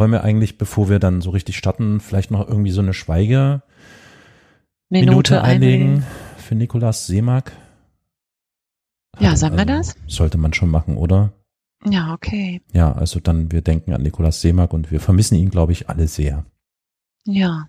wollen wir eigentlich, bevor wir dann so richtig starten, vielleicht noch irgendwie so eine Schweige Minute, Minute einlegen einlegen. für Nikolaus Seemark? Ja, sagen wir Also, das? Sollte man schon machen, oder? Ja, okay. Ja, also dann, wir denken an Nikolaus Seemark und wir vermissen ihn, glaube ich, alle sehr. Ja.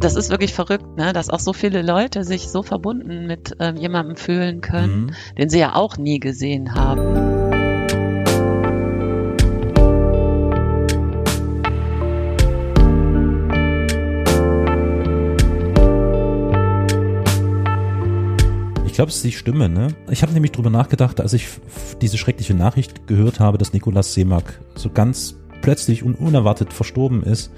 Das ist wirklich verrückt, ne? dass auch so viele Leute sich so verbunden mit ähm, jemandem fühlen können, Mhm. den sie ja auch nie gesehen haben. Ich glaube, es ist die Stimme, ne? Ich habe nämlich drüber nachgedacht, als ich diese schreckliche Nachricht gehört habe, dass Nikolaus Seemark so ganz plötzlich und unerwartet verstorben ist,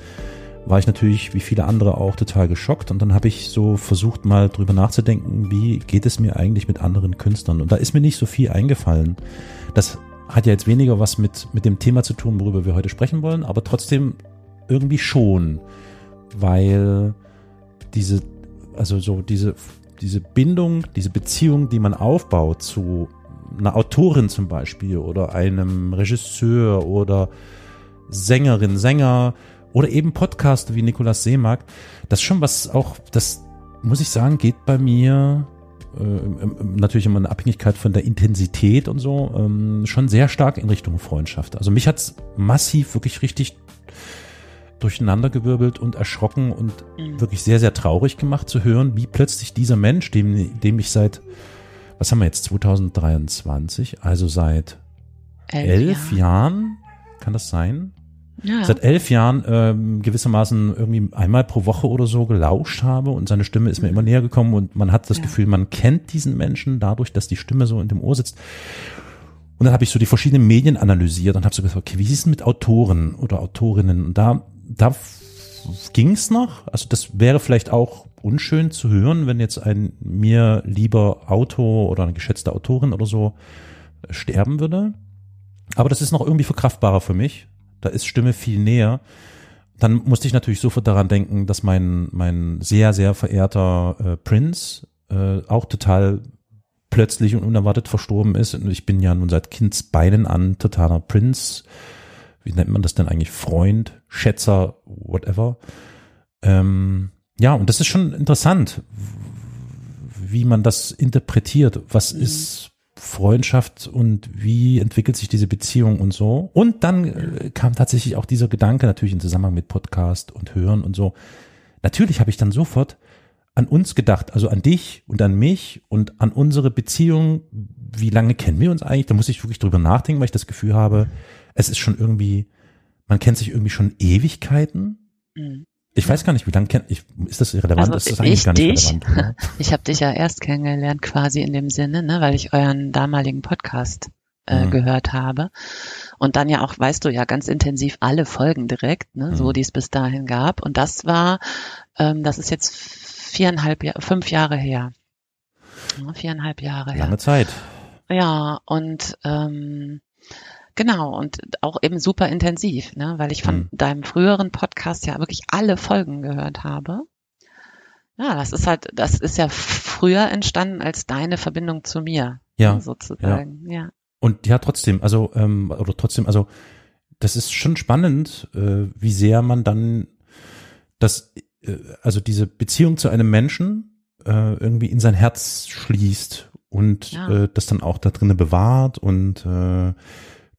war ich natürlich, wie viele andere auch, total geschockt. Und dann habe ich so versucht, mal drüber nachzudenken, wie geht es mir eigentlich mit anderen Künstlern? Und da ist mir nicht so viel eingefallen. Das hat ja jetzt weniger was mit, mit dem Thema zu tun, worüber wir heute sprechen wollen, aber trotzdem irgendwie schon, weil diese, also so diese, diese Bindung, diese Beziehung, die man aufbaut zu einer Autorin zum Beispiel oder einem Regisseur oder Sängerin, Sänger oder eben Podcaster wie Nikolaus Seemark, das ist schon was auch, das muss ich sagen, geht bei mir äh, natürlich immer in Abhängigkeit von der Intensität und so, ähm, schon sehr stark in Richtung Freundschaft. Also mich hat's massiv wirklich richtig durcheinandergewirbelt und erschrocken und Mhm. wirklich sehr, sehr traurig gemacht zu hören, wie plötzlich dieser Mensch, dem, dem ich seit, was haben wir jetzt, 2023, also seit elf Jahre. Jahren, kann das sein? Ja. Seit elf Jahren ähm, gewissermaßen irgendwie einmal pro Woche oder so gelauscht habe und seine Stimme ist mir immer näher gekommen und man hat das Ja. Gefühl, man kennt diesen Menschen dadurch, dass die Stimme so in dem Ohr sitzt. Und dann habe ich so die verschiedenen Medien analysiert und habe so gesagt, okay, wie ist es mit Autoren oder Autorinnen? Und da, da ging es noch. Also das wäre vielleicht auch unschön zu hören, wenn jetzt ein mir lieber Autor oder eine geschätzte Autorin oder so sterben würde. Aber das ist noch irgendwie verkraftbarer für mich. Da ist Stimme viel näher. Dann musste ich natürlich sofort daran denken, dass mein, mein sehr, sehr verehrter äh, Prince äh, auch total plötzlich und unerwartet verstorben ist. Und ich bin ja nun seit Kindsbeinen an totaler Prince. Wie nennt man das denn eigentlich? Freund, Schätzer, whatever. Ähm, ja, und das ist schon interessant, wie man das interpretiert. Was Mhm. ist Freundschaft und wie entwickelt sich diese Beziehung und so. Und dann äh, kam tatsächlich auch dieser Gedanke natürlich im Zusammenhang mit Podcast und Hören und so. Natürlich habe ich dann sofort an uns gedacht, also an dich und an mich und an unsere Beziehung. Wie lange kennen wir uns eigentlich? Da muss ich wirklich drüber nachdenken, weil ich das Gefühl habe, es ist schon irgendwie, man kennt sich irgendwie schon Ewigkeiten. Mhm. Ich weiß gar nicht, wie lange kennt ich ist das irrelevant? Also ist das eigentlich ich gar nicht dich? relevant, oder? Ich habe dich ja erst kennengelernt quasi in dem Sinne, ne, weil ich euren damaligen Podcast äh, Mhm. gehört habe. Und dann ja auch, weißt du ja, ganz intensiv alle Folgen direkt, ne, so Mhm. die es bis dahin gab. Und das war, ähm, das ist jetzt viereinhalb, Jahr, fünf Jahre her. Ja, viereinhalb Jahre her. Lange Zeit. Ja, und ähm, genau, und auch eben super intensiv, ne, weil ich von Mhm. deinem früheren Podcast ja wirklich alle Folgen gehört habe. Ja, das ist halt, das ist ja früher entstanden als deine Verbindung zu mir, Ja. ne, sozusagen. Ja. Und ja, trotzdem, also, ähm, oder trotzdem, also, das ist schon spannend, äh, wie sehr man dann das, äh, also diese Beziehung zu einem Menschen äh, irgendwie in sein Herz schließt und Ja. äh, das dann auch da drinnen bewahrt und äh,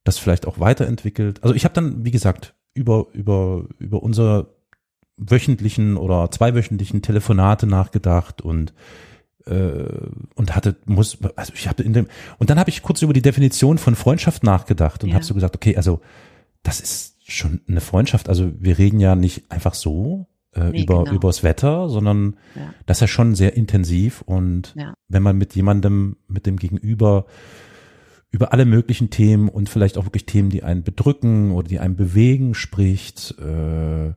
das vielleicht auch weiterentwickelt. Also ich habe dann, wie gesagt, über über über unsere wöchentlichen oder zweiwöchentlichen Telefonate nachgedacht und äh, und hatte muss also ich habe in dem und dann habe ich kurz über die Definition von Freundschaft nachgedacht und Ja. habe so gesagt okay also das ist schon eine Freundschaft also wir reden ja nicht einfach so äh, Nee, über genau. übers Wetter sondern Ja. das ist ja schon sehr intensiv und Ja. wenn man mit jemandem mit dem Gegenüber über alle möglichen Themen und vielleicht auch wirklich Themen, die einen bedrücken oder die einen bewegen, spricht, äh,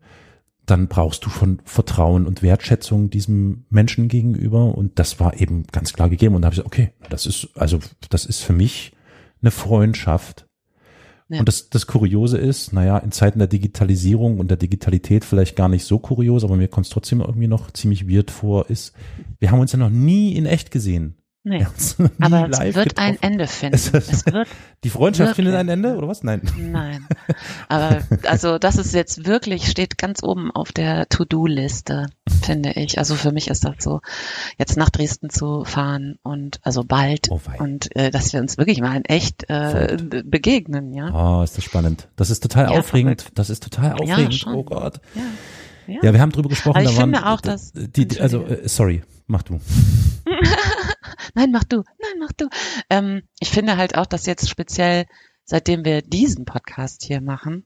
dann brauchst du von Vertrauen und Wertschätzung diesem Menschen gegenüber. Und das war eben ganz klar gegeben. Und da habe ich gesagt, okay, das ist, also das ist für mich eine Freundschaft. Ja. Und das, das Kuriose ist, naja, in Zeiten der Digitalisierung und der Digitalität vielleicht gar nicht so kurios, aber mir kommt es trotzdem irgendwie noch ziemlich weird vor, ist, wir haben uns ja noch nie in echt gesehen. Nee. Aber es wird ein getroffen. Ende finden. Es- Es wird Die Freundschaft Wirklich? findet ein Ende, oder was? Nein. Nein. Aber also das ist jetzt wirklich, steht ganz oben auf der To-Do-Liste, finde ich. Also für mich ist das so, jetzt nach Dresden zu fahren und also bald Oh und äh, dass wir uns wirklich mal in echt äh, be- begegnen, ja. Oh, ist das spannend. Das ist total Ja, aufregend. Das ist total aufregend. schon. oh Gott. Ja. Ja. Ja, wir haben drüber gesprochen. Aber ich da waren, finde auch, dass- die, die, also Entschuldige. äh, sorry, mach du. Nein, mach du, nein, mach du. Ähm, ich finde halt auch, dass jetzt speziell, seitdem wir diesen Podcast hier machen,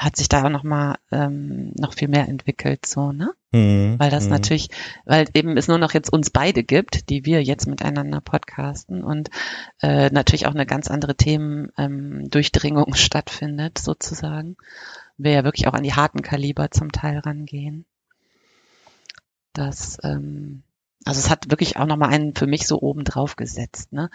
hat sich da auch noch mal ähm, noch viel mehr entwickelt, so, ne? Hm, weil das hm. natürlich, weil eben es nur noch jetzt uns beide gibt, die wir jetzt miteinander podcasten und äh, natürlich auch eine ganz andere Themen ähm, Durchdringung stattfindet sozusagen. Wir ja wirklich auch an die harten Kaliber zum Teil rangehen. Das, ähm, also es hat wirklich auch nochmal einen für mich so oben drauf gesetzt, ne?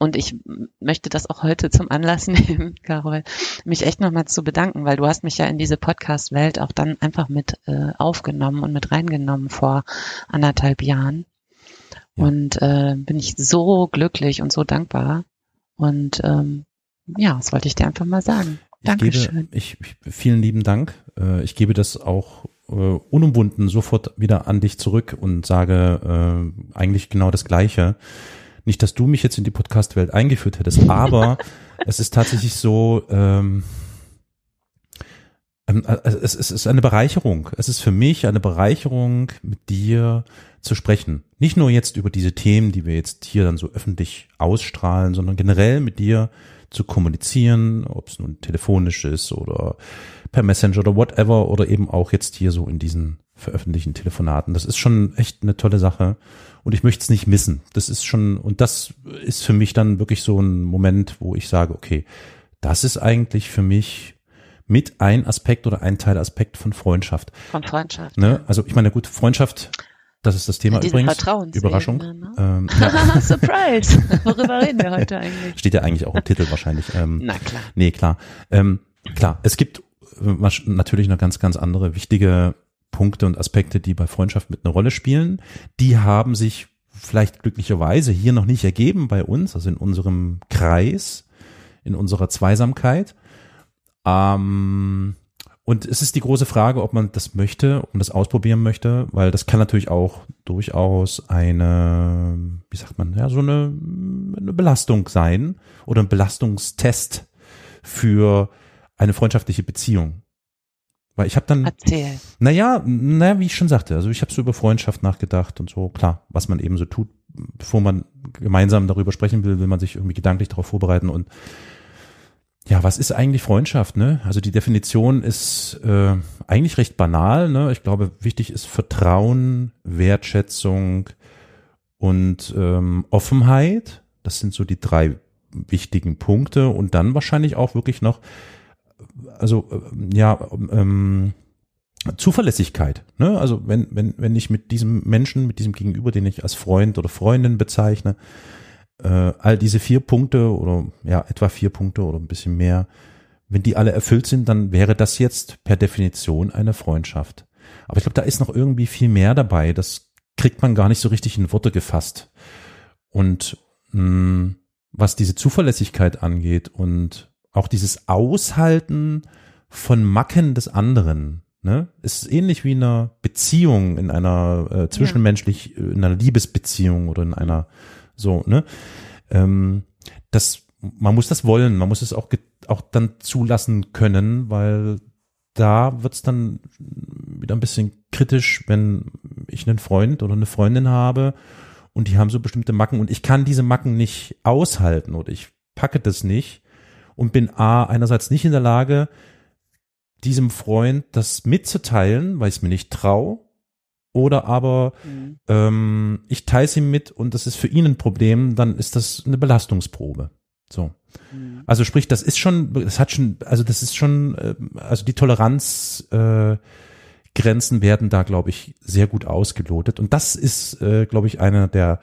Und ich möchte das auch heute zum Anlass nehmen, Carol, mich echt nochmal zu bedanken, weil du hast mich ja in diese Podcast-Welt auch dann einfach mit äh, aufgenommen und mit reingenommen vor anderthalb Jahren. Ja. Und äh, bin ich so glücklich und so dankbar. Und ähm, ja, das wollte ich dir einfach mal sagen. Ich Dankeschön. gebe, ich, ich, vielen lieben Dank. Äh, Ich gebe das auch äh, unumwunden sofort wieder an dich zurück und sage äh, eigentlich genau das Gleiche. Nicht, dass du mich jetzt in die Podcast-Welt eingeführt hättest, aber es ist tatsächlich so, ähm, ähm, äh, es, es ist eine Bereicherung. Es ist für mich eine Bereicherung, mit dir zu sprechen. Nicht nur jetzt über diese Themen, die wir jetzt hier dann so öffentlich ausstrahlen, sondern generell mit dir zu kommunizieren, ob es nun telefonisch ist oder per Messenger oder whatever oder eben auch jetzt hier so in diesen veröffentlichten Telefonaten. Das ist schon echt eine tolle Sache und ich möchte es nicht missen. Das ist schon und das ist für mich dann wirklich so ein Moment, wo ich sage, okay, das ist eigentlich für mich mit ein Aspekt oder ein Teilaspekt von Freundschaft. Von Freundschaft. Ne? Also ich meine, gut, Freundschaft, das ist das Thema übrigens. Überraschung. ne? Ähm, ja, Surprise! Worüber reden wir heute eigentlich? steht ja eigentlich auch im Titel wahrscheinlich. Ähm, Na klar. Nee, klar. Ähm, klar, es gibt natürlich noch ganz, ganz andere wichtige Punkte und Aspekte, die bei Freundschaft mit einer Rolle spielen. Die haben sich vielleicht glücklicherweise hier noch nicht ergeben bei uns, also in unserem Kreis, in unserer Zweisamkeit. Ähm, und es ist die große Frage, ob man das möchte, ob man das ausprobieren möchte, weil das kann natürlich auch durchaus eine, wie sagt man, ja, so eine, eine Belastung sein oder ein Belastungstest für eine freundschaftliche Beziehung. Weil ich habe dann, Erzähl. naja, naja, wie ich schon sagte, also ich habe so über Freundschaft nachgedacht und so, klar, was man eben so tut, bevor man gemeinsam darüber sprechen will, will man sich irgendwie gedanklich darauf vorbereiten und ja, was ist eigentlich Freundschaft? Ne? Also die Definition ist äh, eigentlich recht banal. Ne? Ich glaube, wichtig ist Vertrauen, Wertschätzung und ähm, Offenheit. Das sind so die drei wichtigen Punkte. Und dann wahrscheinlich auch wirklich noch, also äh, ja, ähm, Zuverlässigkeit. Ne? Also wenn, wenn, wenn ich mit diesem Menschen, mit diesem Gegenüber, den ich als Freund oder Freundin bezeichne, äh, all diese vier Punkte oder ja, etwa vier Punkte oder ein bisschen mehr, wenn die alle erfüllt sind, dann wäre das jetzt per Definition eine Freundschaft. Aber ich glaube, da ist noch irgendwie viel mehr dabei. Das kriegt man gar nicht so richtig in Worte gefasst. Und mh, hm, was diese Zuverlässigkeit angeht und auch dieses Aushalten von Macken des anderen, ne, ist ähnlich wie in einer Beziehung, in einer äh, zwischenmenschlich, ja. in einer Liebesbeziehung oder in einer so, ne? Ähm, das, man muss das wollen, man muss es auch, auch dann zulassen können, weil da wird's dann wieder ein bisschen kritisch, wenn ich einen Freund oder eine Freundin habe und die haben so bestimmte Macken und ich kann diese Macken nicht aushalten oder ich packe das nicht und bin A, einerseits nicht in der Lage, diesem Freund das mitzuteilen, weil ich es mir nicht traue oder aber mhm. ähm, ich teile es ihm mit und das ist für ihn ein Problem, dann ist das eine Belastungsprobe. So. Mhm. Also sprich, das ist schon, das hat schon, also das ist schon, äh, also die Toleranzgrenzen äh, Grenzen werden da, glaube ich, sehr gut ausgelotet. Und das ist, äh, glaube ich, einer der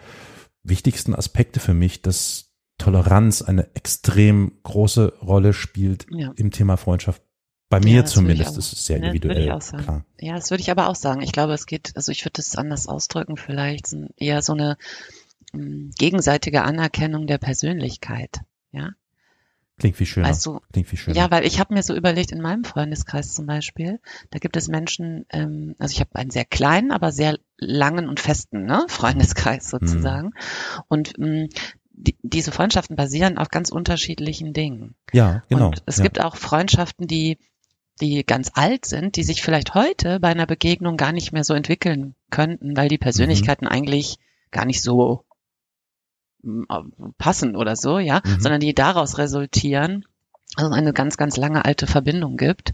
wichtigsten Aspekte für mich, dass Toleranz eine extrem große Rolle spielt ja. im Thema Freundschaft bei mir ja, zumindest auch, ist es sehr individuell. Ja, klar. ja, das würde ich aber auch sagen. Ich glaube, es geht, also ich würde es anders ausdrücken, vielleicht eher so eine mh, hm, gegenseitige Anerkennung der Persönlichkeit. Ja. Klingt wie schöner. Weißt du, Klingt wie schöner. Ja, weil ich habe mir so überlegt, in meinem Freundeskreis zum Beispiel, da gibt es Menschen, ähm, also ich habe einen sehr kleinen, aber sehr langen und festen ne, Freundeskreis mhm. sozusagen. Mhm. Und mh, hm, die, diese Freundschaften basieren auf ganz unterschiedlichen Dingen. Ja, genau. Und es ja. gibt auch Freundschaften, die die ganz alt sind, die sich vielleicht heute bei einer Begegnung gar nicht mehr so entwickeln könnten, weil die Persönlichkeiten mhm. eigentlich gar nicht so mm, passen oder so, ja, mhm. sondern die daraus resultieren, also eine ganz, ganz lange alte Verbindung gibt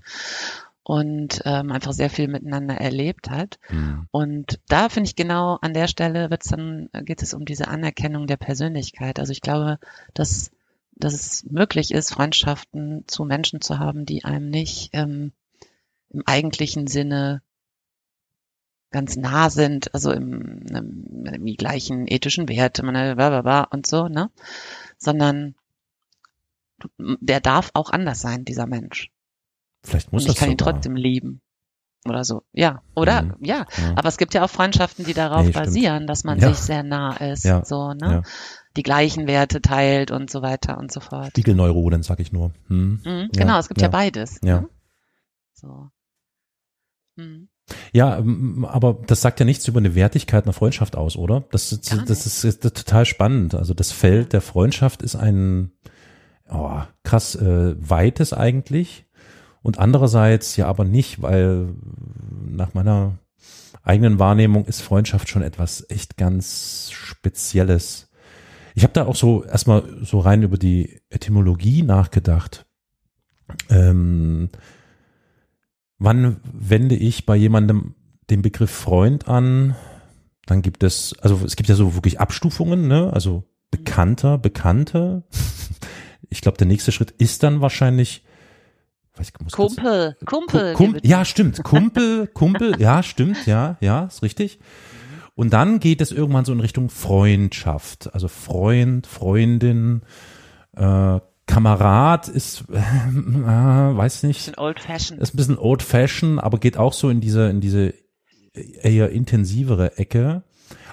und ähm, einfach sehr viel miteinander erlebt hat. Mhm. Und da finde ich genau an der Stelle wird's dann, geht es um diese Anerkennung der Persönlichkeit. Also ich glaube, dass dass es möglich ist, Freundschaften zu Menschen zu haben, die einem nicht ähm, im eigentlichen Sinne ganz nah sind, also im, im, im gleichen ethischen Werte, man bla und so, ne? Sondern der darf auch anders sein, dieser Mensch. Vielleicht muss und ich das kann sogar. ihn trotzdem lieben. Oder so. Ja, oder? Mhm. Ja. ja. Aber es gibt ja auch Freundschaften, die darauf nee, basieren, dass man ja. sich sehr nah ist. Ja. So, ne? Die gleichen Werte teilt und so weiter und so fort. Spiegelneuronen, sag ich nur. Hm. Mhm, genau, es gibt ja, beides. Ja. Ne? So. Hm. Ja, aber das sagt ja nichts über eine Wertigkeit einer Freundschaft aus, oder? Das, das, das ist, ist, total spannend. Also das Feld der Freundschaft ist ein oh, krass äh, weites eigentlich und andererseits ja aber nicht, weil nach meiner eigenen Wahrnehmung ist Freundschaft schon etwas echt ganz Spezielles. Ich habe da auch so erstmal so rein über die Etymologie nachgedacht. Ähm, wann wende ich bei jemandem den Begriff Freund an? Dann gibt es, also es gibt ja so wirklich Abstufungen, ne? Also Bekannter, Bekannte. Ich glaube, der nächste Schritt ist dann wahrscheinlich ich, muss Kumpel, Kumpel. Kumpel ja, stimmt. Kumpel, Kumpel, ja, stimmt, ja, ja, ist richtig. Und dann geht es irgendwann so in Richtung Freundschaft. Also Freund, Freundin, äh, Kamerad ist, äh, weiß nicht. Bisschen old fashioned. Ist ein bisschen old fashioned, aber geht auch so in diese, in diese eher intensivere Ecke.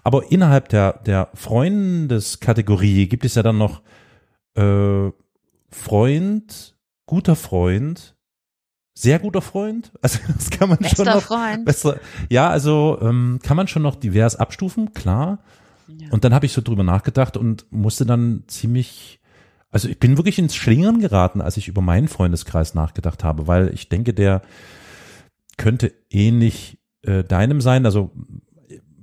Aber innerhalb der, der Freundeskategorie gibt es ja dann noch äh, Freund, guter Freund, sehr guter Freund. Also das kann man Bester schon noch Freund. besser. Ja, also ähm, kann man schon noch divers abstufen, klar. Ja. Und dann habe ich so drüber nachgedacht und musste dann ziemlich, also ich bin wirklich ins Schlingern geraten, als ich über meinen Freundeskreis nachgedacht habe, weil ich denke, der könnte ähnlich äh, deinem sein. Also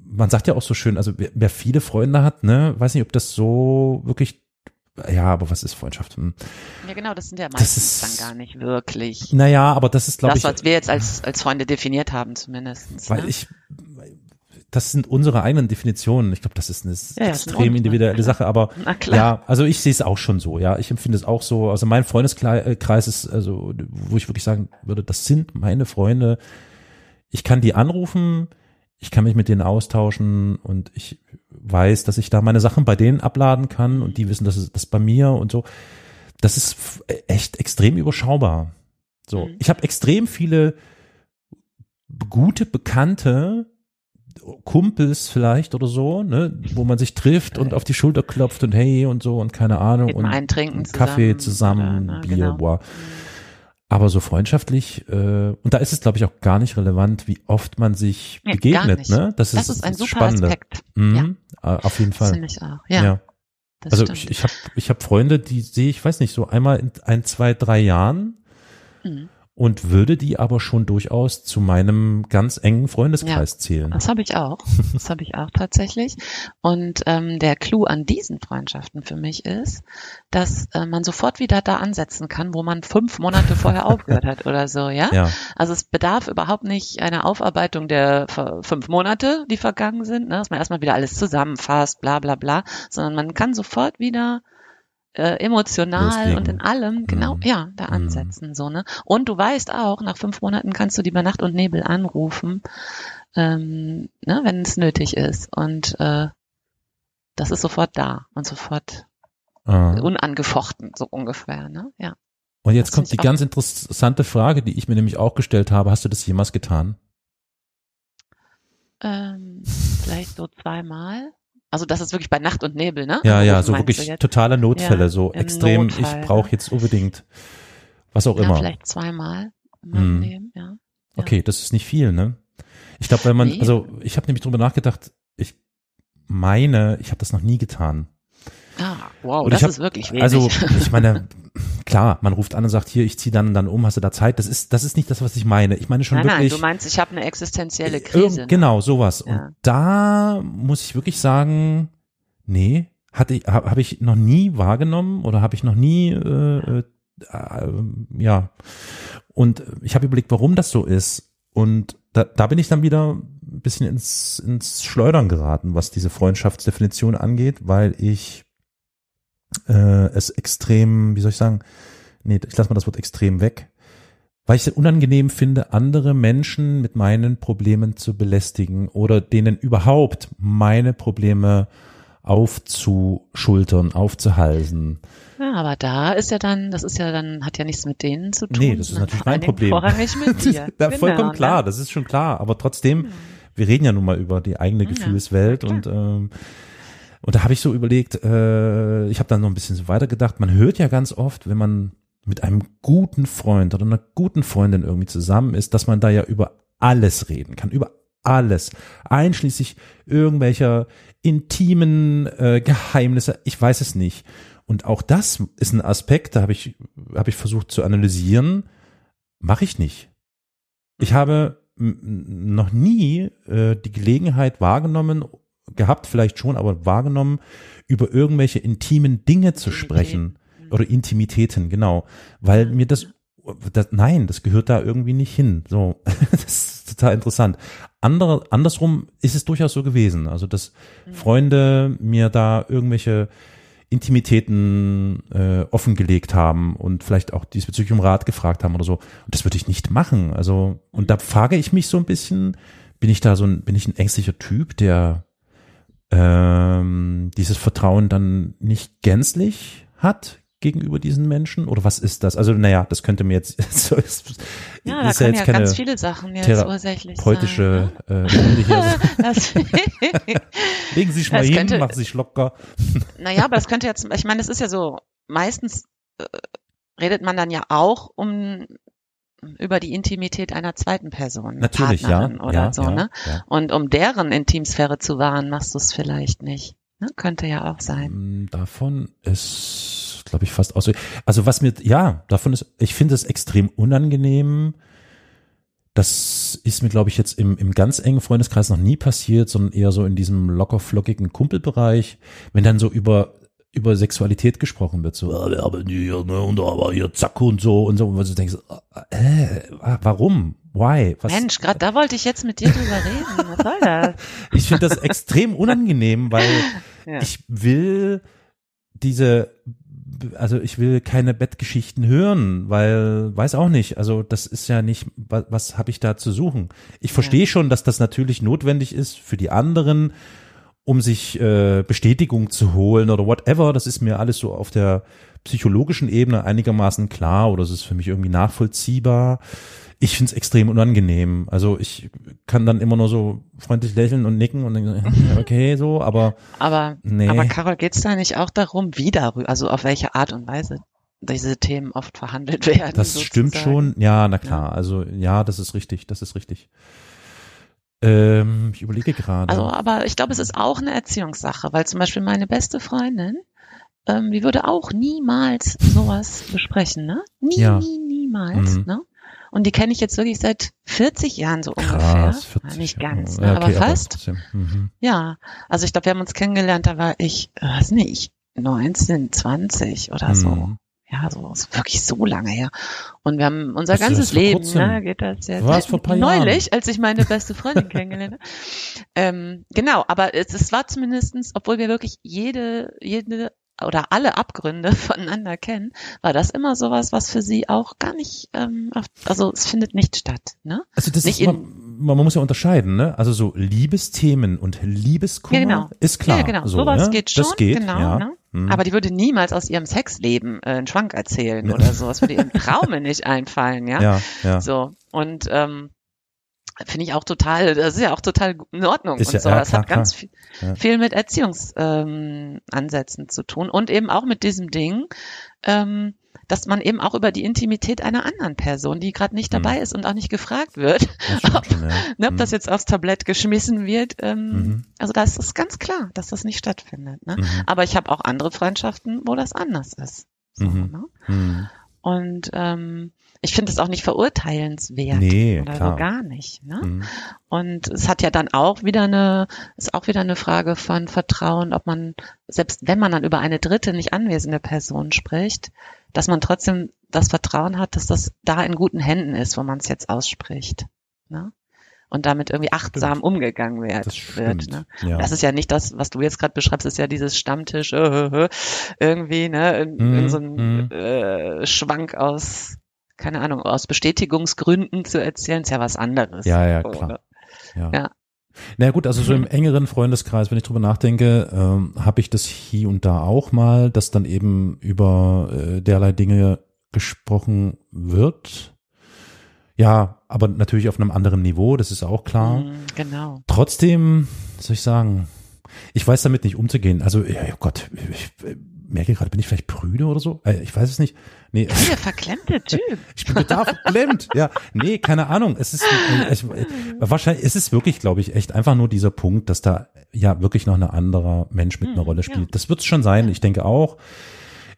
man sagt ja auch so schön, also wer, wer viele Freunde hat, ne, weiß nicht, ob das so wirklich ja, aber was ist Freundschaft? Hm. Ja, genau, das sind ja Das meistens ist- dann gar nicht wirklich. Naja, aber das ist, glaube Das, ich, was wir jetzt als, als Freunde definiert haben, zumindest. weil ne? ich, das sind unsere eigenen Definitionen. Ich glaube, das ist eine Ja, extrem Ordnung, individuelle. Sache, aber Na klar. ja, also ich sehe es auch schon so, ja. Ich empfinde es auch so. Also mein Freundeskreis ist, also, wo ich wirklich sagen würde, das sind meine Freunde. Ich kann die anrufen, ich kann mich mit denen austauschen und ich weiß, dass ich da meine Sachen bei denen abladen kann und die wissen, dass es das bei mir und so. Das ist echt extrem überschaubar. So, Mhm. ich habe extrem viele gute Bekannte, Kumpels vielleicht oder so, ne, wo man sich trifft und auf die Schulter klopft und hey und so und keine Ahnung Geht und Kaffee zusammen zusammen, oder, ne, Bier, genau. boah. Aber so freundschaftlich, äh, und da ist es, glaube ich, auch gar nicht relevant, wie oft man sich Nee, begegnet, ne? Das ist Das ist ein super Spannende. Aspekt. Mhm, äh, Auf jeden Fall. finde ich auch. Ja, ja. Also stimmt. ich, ich habe ich hab Freunde, die sehe ich, weiß nicht, so einmal in ein, zwei, drei Jahren Mhm. Und würde die aber schon durchaus zu meinem ganz engen Freundeskreis zählen. Das habe ich auch. Das habe ich auch tatsächlich. Und ähm, der Clou an diesen Freundschaften für mich ist, dass äh, man sofort wieder da ansetzen kann, wo man fünf Monate vorher aufgehört hat oder so, ja? Ja, Also es bedarf überhaupt nicht einer Aufarbeitung der fünf Monate, die vergangen sind, ne? dass man erstmal wieder alles zusammenfasst, bla bla bla, sondern man kann sofort wieder äh, emotional und in allem genau Mhm. ja da Mhm. ansetzen so ne und du weißt auch nach fünf Monaten kannst du die bei Nacht und Nebel anrufen ähm, ne, wenn es nötig ist und äh, das ist sofort da und sofort äh. unangefochten so ungefähr ne ja Und jetzt Das kommt die ganz interessante Frage, die ich mir nämlich auch gestellt habe. Hast du das jemals getan? ähm, vielleicht so zweimal also das ist wirklich bei Nacht und Nebel ne Ja, ja, Anrufen so wirklich totale Notfälle, Ja, so extrem, Notfall, ich brauche jetzt unbedingt was auch ja, immer. vielleicht zweimal Mhm. Leben ja Ja. Okay, das ist nicht viel, ne? Ich glaube, wenn man, Nee. also ich habe nämlich drüber nachgedacht, ich meine, ich habe das noch nie getan. Wow, Und das hab- ist wirklich wenig. Also ich meine, klar, man ruft an und sagt, hier, ich ziehe dann dann um, hast du da Zeit? Das ist, das ist nicht das, was ich meine. Ich meine schon nein, nein, wirklich. du meinst, ich habe eine existenzielle Irgend- Krise. ne? Genau, sowas. Ja. Und da muss ich wirklich sagen, nee, hatte ich, habe hab ich noch nie wahrgenommen oder habe ich noch nie, äh, äh, äh, ja. Und ich habe überlegt, warum das so ist. Und da, da bin ich dann wieder ein bisschen ins, ins Schleudern geraten, was diese Freundschaftsdefinition angeht, weil ich äh, es extrem, wie soll ich sagen, nee, ich lasse mal das Wort extrem weg, weil ich es unangenehm finde, andere Menschen mit meinen Problemen zu belästigen oder denen überhaupt meine Probleme aufzuschultern, aufzuhalsen. Ja, aber da ist ja dann, das ist ja dann, hat ja nichts mit denen zu tun. Nee, das ist natürlich mein Problem. Vorrangig mit dir. ja, Genau, vollkommen klar, Ne? das ist schon klar. Aber trotzdem, wir reden ja nun mal über die eigene Ja, Gefühlswelt na und ähm, und da habe ich so überlegt, äh, ich habe dann noch ein bisschen so weitergedacht, man hört ja ganz oft, wenn man mit einem guten Freund oder einer guten Freundin irgendwie zusammen ist, dass man da ja über alles reden kann, über alles, einschließlich irgendwelcher intimen äh, Geheimnisse, ich weiß es nicht. Und auch das ist ein Aspekt, da habe ich, habe ich versucht zu analysieren, mache ich nicht. Ich habe m- m- noch nie äh, die Gelegenheit wahrgenommen, gehabt vielleicht schon, aber wahrgenommen, über irgendwelche intimen Dinge zu sprechen. Oder Intimitäten, genau. Weil mir das, das, nein, das gehört da irgendwie nicht hin. So, das ist total interessant. Andere, andersrum ist es durchaus so gewesen. Also, dass Freunde mir da irgendwelche Intimitäten äh, offengelegt haben und vielleicht auch diesbezüglich um Rat gefragt haben oder so. Und das würde ich nicht machen. Also, und da frage ich mich so ein bisschen, bin ich da so ein, bin ich ein ängstlicher Typ, der ähm, dieses Vertrauen dann nicht gänzlich hat gegenüber diesen Menschen? Oder was ist das? Also, naja, das könnte mir jetzt, so ist, Ja, da ist ja können jetzt ja keine ganz viele Sachen jetzt ursächlich heutische sein. äh. Ne? Das, Legen Sie sich mal Das hin, könnte- machen Sie sich locker. naja, aber das könnte jetzt, ich meine, es ist ja so, meistens äh, redet man dann ja auch um über die Intimität einer zweiten Person, Natürlich, ja. Partnerin oder ja, so, ja, ne? Ja. Und um deren Intimsphäre zu wahren, machst du es vielleicht nicht. Ne? Könnte ja auch sein. Mm, Davon ist, glaube ich, fast aus. Also was mir, ja, davon ist, ich finde es extrem unangenehm. Das ist mir, glaube ich, jetzt im, im ganz engen Freundeskreis noch nie passiert, sondern eher so in diesem locker flockigen Kumpelbereich, wenn dann so über über Sexualität gesprochen wird, so, ah, wir haben hier, ne, und da war hier zack und so und so, und du denkst, äh, warum? Why? Was? Mensch, gerade da wollte ich jetzt mit dir drüber reden. Was soll das? ich finde das extrem unangenehm, weil ja. ich will diese also ich will keine Bettgeschichten hören, weil weiß auch nicht, also das ist ja nicht was, was habe ich da zu suchen. Ich verstehe ja. schon, dass das natürlich notwendig ist für die anderen um sich äh, Bestätigung zu holen oder whatever. Das ist mir alles so auf der psychologischen Ebene einigermaßen klar oder es ist für mich irgendwie nachvollziehbar. Ich finde es extrem unangenehm. Also ich kann dann immer nur so freundlich lächeln und nicken und denken, okay, so, aber. Aber, nee. aber Carol, geht's da nicht auch darum, wie darüber, also auf welche Art und Weise diese Themen oft verhandelt werden? Das sozusagen? stimmt schon, ja, na klar. Ja. Also ja, das ist richtig, das ist richtig. Ähm, ich überlege gerade. Also, aber ich glaube, es ist auch eine Erziehungssache, weil zum Beispiel meine beste Freundin, ähm, die würde auch niemals sowas besprechen, ne? Nie, ja. nie, niemals, mhm. ne? Und die kenne ich jetzt wirklich seit 40 Jahren so Krass, ungefähr. 40 nicht ganz, ne? ja, okay, aber fast. Aber mhm. Ja, also ich glaube, wir haben uns kennengelernt, da war ich, äh, weiß nicht, 19, 20 oder mhm. so ja, so ist wirklich so lange her. Und wir haben unser das ganzes Leben, ne, geht das jetzt Was vor paar neulich, Jahren? als ich meine beste Freundin kennengelernt habe. Ähm, genau, aber es, es war zumindestens, obwohl wir wirklich jede, jede oder alle Abgründe voneinander kennen, war das immer sowas, was für sie auch gar nicht, ähm, also es findet nicht statt. Ne? Also das nicht ist, man, man muss ja unterscheiden, ne? Also so Liebesthemen und Liebeskummer ja, genau. ist klar. Ja, genau. So, sowas ne? geht schon. Das geht, genau, ja. ne? Hm. Aber die würde niemals aus ihrem Sexleben äh, einen Schwank erzählen oder so. Das würde ihrem Traume nicht einfallen, ja? Ja, ja. So. Und ähm, finde ich auch total, das ist ja auch total in Ordnung ist und ja, so. Ja, das klar, hat ganz viel, viel mit Erziehungsansätzen ähm, zu tun und eben auch mit diesem Ding, ähm, dass man eben auch über die Intimität einer anderen Person, die gerade nicht dabei mhm. ist und auch nicht gefragt wird, ob, schon, ja. ne, ob mhm. das jetzt aufs Tablett geschmissen wird. Ähm, mhm. Also da ist es ganz klar, dass das nicht stattfindet. Ne? Mhm. Aber ich habe auch andere Freundschaften, wo das anders ist. So, mhm. ne? Mhm. Und ähm, ich finde es auch nicht verurteilenswert nee, oder klar. so gar nicht. Ne? Mhm. Und es hat ja dann auch wieder eine, ist auch wieder eine Frage von Vertrauen, ob man, selbst wenn man dann über eine dritte nicht anwesende Person spricht, dass man trotzdem das Vertrauen hat, dass das da in guten Händen ist, wo man es jetzt ausspricht. Ne? Und damit irgendwie achtsam umgegangen wird. Das wird ne? Ja. Das ist ja nicht das, was du jetzt gerade beschreibst, ist ja dieses Stammtisch äh, äh, äh irgendwie, ne, in, Mhm, in so ein mhm. äh, Schwank aus, keine Ahnung, aus Bestätigungsgründen zu erzählen, ist ja was anderes. Ja, ja, So, klar. ne? Ja. Ja. Na gut, also so im engeren Freundeskreis, wenn ich drüber nachdenke, ähm, habe ich das hier und da auch mal, dass dann eben über äh, derlei Dinge gesprochen wird. Ja, aber natürlich auf einem anderen Niveau, das ist auch klar. Mhm, Genau. Trotzdem, was soll ich sagen, ich weiß damit nicht umzugehen. Also, ja, oh Gott, ich merke gerade, bin ich vielleicht prüde oder so? Äh, Ich weiß es nicht. Nee, Hey, der verklemmte Typ. ich bin total verklemmt. Ja, nee, keine Ahnung. Es ist ich, wahrscheinlich, es ist wirklich, glaube ich, echt einfach nur dieser Punkt, dass da ja wirklich noch ein anderer Mensch mit einer Mhm, Rolle ja. spielt. Das wird es schon sein. Ich denke auch.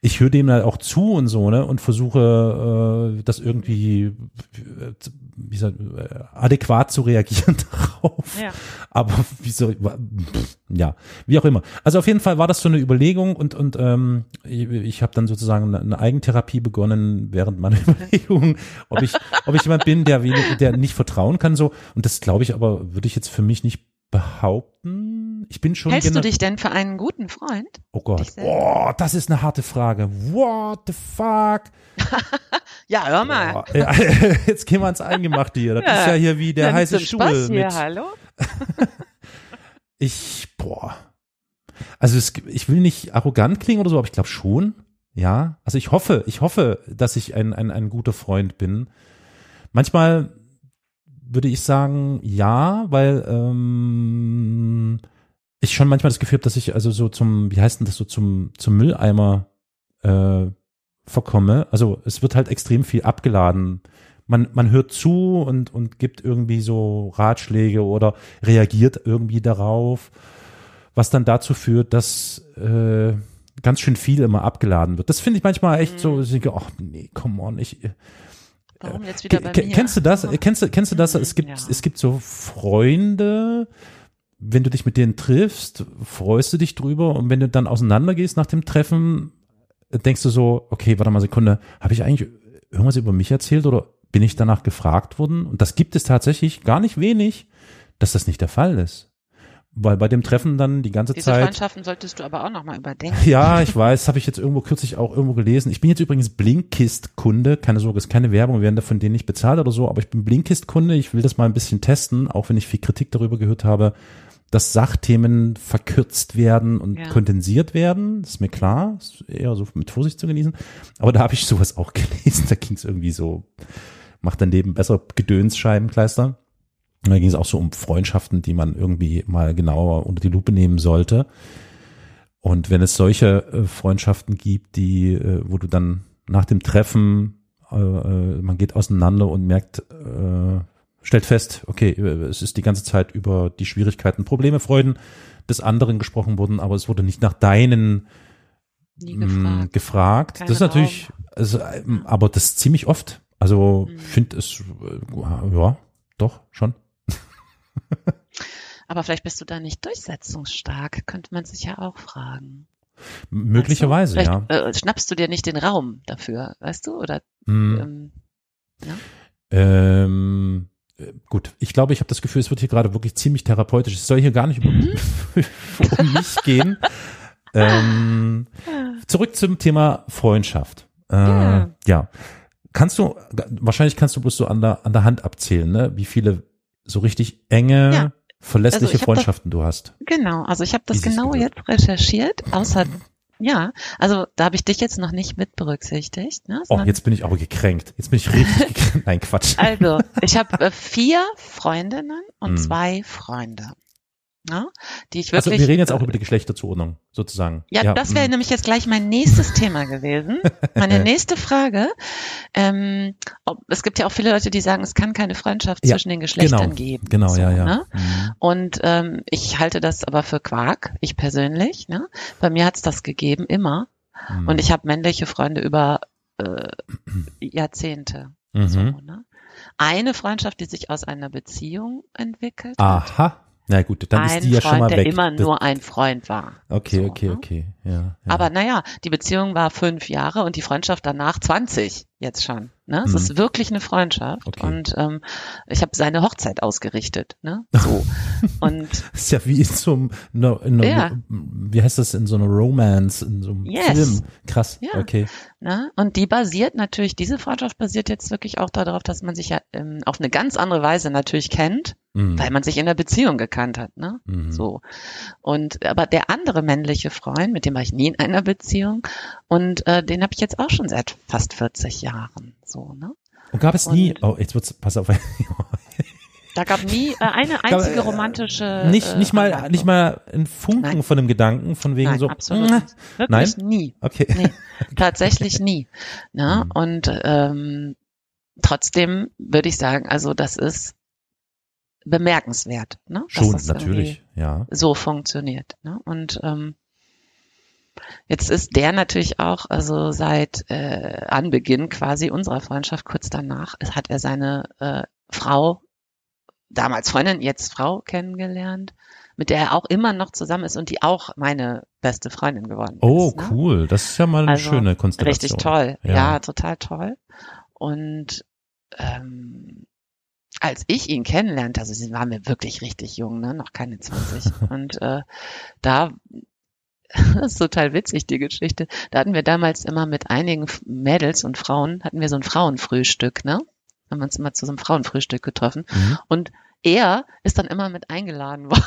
Ich höre dem halt auch zu und so, ne, und versuche äh, das irgendwie äh, wie gesagt, äh, adäquat zu reagieren darauf. Ja. Aber wie soll pff, ja, wie auch immer. Also auf jeden Fall war das so eine Überlegung und und ähm, ich, ich habe dann sozusagen eine, Eigentherapie begonnen während meiner Überlegungen, ob ich ob ich jemand bin, der wenig, der nicht vertrauen kann so und das glaube ich aber würde ich jetzt für mich nicht behaupten. Ich bin schon Hältst du dich denn für einen guten Freund? Oh Gott. Oh, das ist eine harte Frage. What the fuck? Ja, hör mal. Boah, ja, jetzt gehen wir ans Eingemachte hier. Das Ja. ist ja hier wie der heiße hier, mit hallo? Ich, boah. Also es, ich will nicht arrogant klingen oder so, aber ich glaube schon. Ja. Also ich hoffe, ich hoffe, dass ich ein, ein, ein guter Freund bin. Manchmal würde ich sagen, ja, weil ähm, ich schon manchmal das Gefühl habe, dass ich also so zum, wie heißt denn das so, zum, zum Mülleimer äh, verkomme. Also es wird halt extrem viel abgeladen. Man, man hört zu und, und gibt irgendwie so Ratschläge oder reagiert irgendwie darauf, was dann dazu führt, dass äh, ganz schön viel immer abgeladen wird. Das finde ich manchmal echt so, ich denke, ach nee, come on, ich, Warum jetzt wieder bei mir? Kennst du das? Kennst du, kennst du das? Mhm, Es gibt, ja. es gibt so Freunde, wenn du dich mit denen triffst, freust du dich drüber und wenn du dann auseinandergehst nach dem Treffen, denkst du so, okay, warte mal eine Sekunde, habe ich eigentlich irgendwas über mich erzählt oder bin ich danach gefragt worden? Und das gibt es tatsächlich gar nicht wenig, dass das nicht der Fall ist. Weil bei dem Treffen dann die ganze Diese Zeit. Freundschaften solltest du aber auch nochmal überdenken. Ja, ich weiß, habe ich jetzt irgendwo kürzlich auch irgendwo gelesen. Ich bin jetzt übrigens Blinkist-Kunde, keine Sorge, ist keine Werbung, wir werden davon denen nicht bezahlt oder so, aber ich bin Blinkist-Kunde, ich will das mal ein bisschen testen, auch wenn ich viel Kritik darüber gehört habe, dass Sachthemen verkürzt werden und Ja. kondensiert werden, das ist mir klar, ist eher so mit Vorsicht zu genießen. Aber da habe ich sowas auch gelesen, da ging es irgendwie so, macht daneben besser Gedönsscheibenkleister. Und da ging es auch so um Freundschaften, die man irgendwie mal genauer unter die Lupe nehmen sollte. Und wenn es solche äh, Freundschaften gibt, die, äh, wo du dann nach dem Treffen, äh, man geht auseinander und merkt, stellt fest, okay, äh, es ist die ganze Zeit über die Schwierigkeiten, Probleme, Freuden des anderen gesprochen worden, aber es wurde nicht nach deinen mh, gefragt. gefragt. Das ist natürlich, also, ähm, aber das ziemlich oft. Also Mhm. finde es, äh, ja, doch, schon. Aber vielleicht bist du da nicht durchsetzungsstark, könnte man sich ja auch fragen. Möglicherweise, weißt ja. äh, schnappst du dir nicht den Raum dafür, weißt du? Oder Hm. ähm, Ähm, äh, gut, ich glaube, ich habe das Gefühl, es wird hier gerade wirklich ziemlich therapeutisch. Es soll hier gar nicht über, um mich gehen. Ähm, zurück zum Thema Freundschaft. Äh, Ja. ja. Kannst du, wahrscheinlich kannst du bloß so an der, an der Hand abzählen, ne? wie viele so richtig enge, Ja. verlässliche Also ich hab Freundschaften du hast. Genau, also ich habe das Dieses genau Gefühl. jetzt recherchiert, außer ja, also da habe ich dich jetzt noch nicht mit berücksichtigt. Ne, Oh, jetzt bin ich aber gekränkt. Jetzt bin ich richtig gekränkt. Nein, Quatsch. Also, ich habe äh, vier Freundinnen und Hm. zwei Freunde. Ja, die ich Also wirklich. wir reden jetzt auch über die Geschlechterzuordnung, sozusagen. Ja, das wäre mm. nämlich jetzt gleich mein nächstes Thema gewesen. Meine nächste Frage. Ähm, ob, es gibt ja auch viele Leute, die sagen, es kann keine Freundschaft Ja, zwischen den Geschlechtern genau, geben. Genau, So, ja, ja. Ne? Mhm. Und ähm, ich halte das aber für Quark, ich persönlich. Ne? Bei mir hat's das gegeben, immer. Mhm. Und ich habe männliche Freunde über äh, Jahrzehnte. Mhm. So, ne? Eine Freundschaft, die sich aus einer Beziehung entwickelt. hat. Na gut, dann ein ist die ja Freund, schon mal der weg. immer Das- nur ein Freund war. okay, so, okay, ne? okay. Ja, ja. Aber naja, die Beziehung war fünf Jahre und die Freundschaft danach 20 jetzt schon. Ne? Es Mhm. ist wirklich eine Freundschaft. Okay. Und ähm, ich habe seine Hochzeit ausgerichtet. Ne? So. und Das ist ja wie in so einem, in einer, Ja. wie heißt das, in so einer Romance, in so einem Yes. Film. Krass, Ja. okay. Ne? Und die basiert natürlich, diese Freundschaft basiert jetzt wirklich auch darauf, dass man sich ja ähm, auf eine ganz andere Weise natürlich kennt, Mhm. weil man sich in der Beziehung gekannt hat. Ne? Mhm. So. Und aber der andere männliche Freund, mit dem war ich nie in einer Beziehung und äh, den habe ich jetzt auch schon seit fast 40 Jahren. So, ne? Und gab es nie, Und- oh, jetzt wird's, pass auf, Da gab nie äh, eine einzige romantische. nicht, äh, nicht mal, Anwandlung. nicht mal ein Funken Nein. von einem Gedanken, von wegen Nein, so, absolut nicht. Wirklich nie. okay. Nee, tatsächlich nie. Ne? Mhm. Und ähm, trotzdem würde ich sagen, also das ist bemerkenswert, ne? Schon, das natürlich, ja. so funktioniert. Ne? Und ähm, jetzt ist der natürlich auch, also seit äh, Anbeginn quasi unserer Freundschaft, kurz danach, es hat er seine äh, Frau, damals Freundin, jetzt Frau kennengelernt, mit der er auch immer noch zusammen ist und die auch meine beste Freundin geworden Oh, ist. ne? cool. Das ist ja mal eine Also, schöne Konstellation. Richtig toll. Ja. Ja, total toll. Und ähm, als ich ihn kennenlernte, also sie waren wir wirklich richtig jung, ne? noch keine 20. Und äh, da, das ist total witzig, die Geschichte. Da hatten wir damals immer mit einigen Mädels und Frauen, hatten wir so ein Frauenfrühstück, ne? Haben wir uns immer zu so einem Frauenfrühstück getroffen. Mhm. Und er ist dann immer mit eingeladen worden.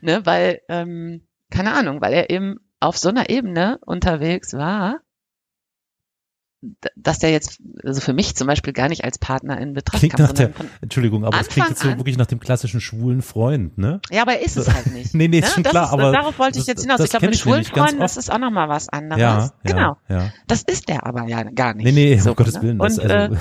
ne, weil, ähm, keine Ahnung, weil er eben auf so einer Ebene unterwegs war, dass der jetzt, also für mich zum Beispiel gar nicht als Partner in Betracht Klingt kam, nach der, Entschuldigung, aber es klingt Anfang jetzt so an- wirklich nach dem klassischen schwulen Freund, ne? ja, aber er ist es halt nicht. Nee, nee, ne? ist schon das klar, ist, aber darauf wollte ich das- jetzt hinaus. das Ich glaube, mit schwulen Freunden, das ist auch nochmal was anderes. Ja, genau. ja, ja. Das ist der aber ja gar nicht. Nee, nee, so, um Gottes ne? Willen. Das, Und, also, äh,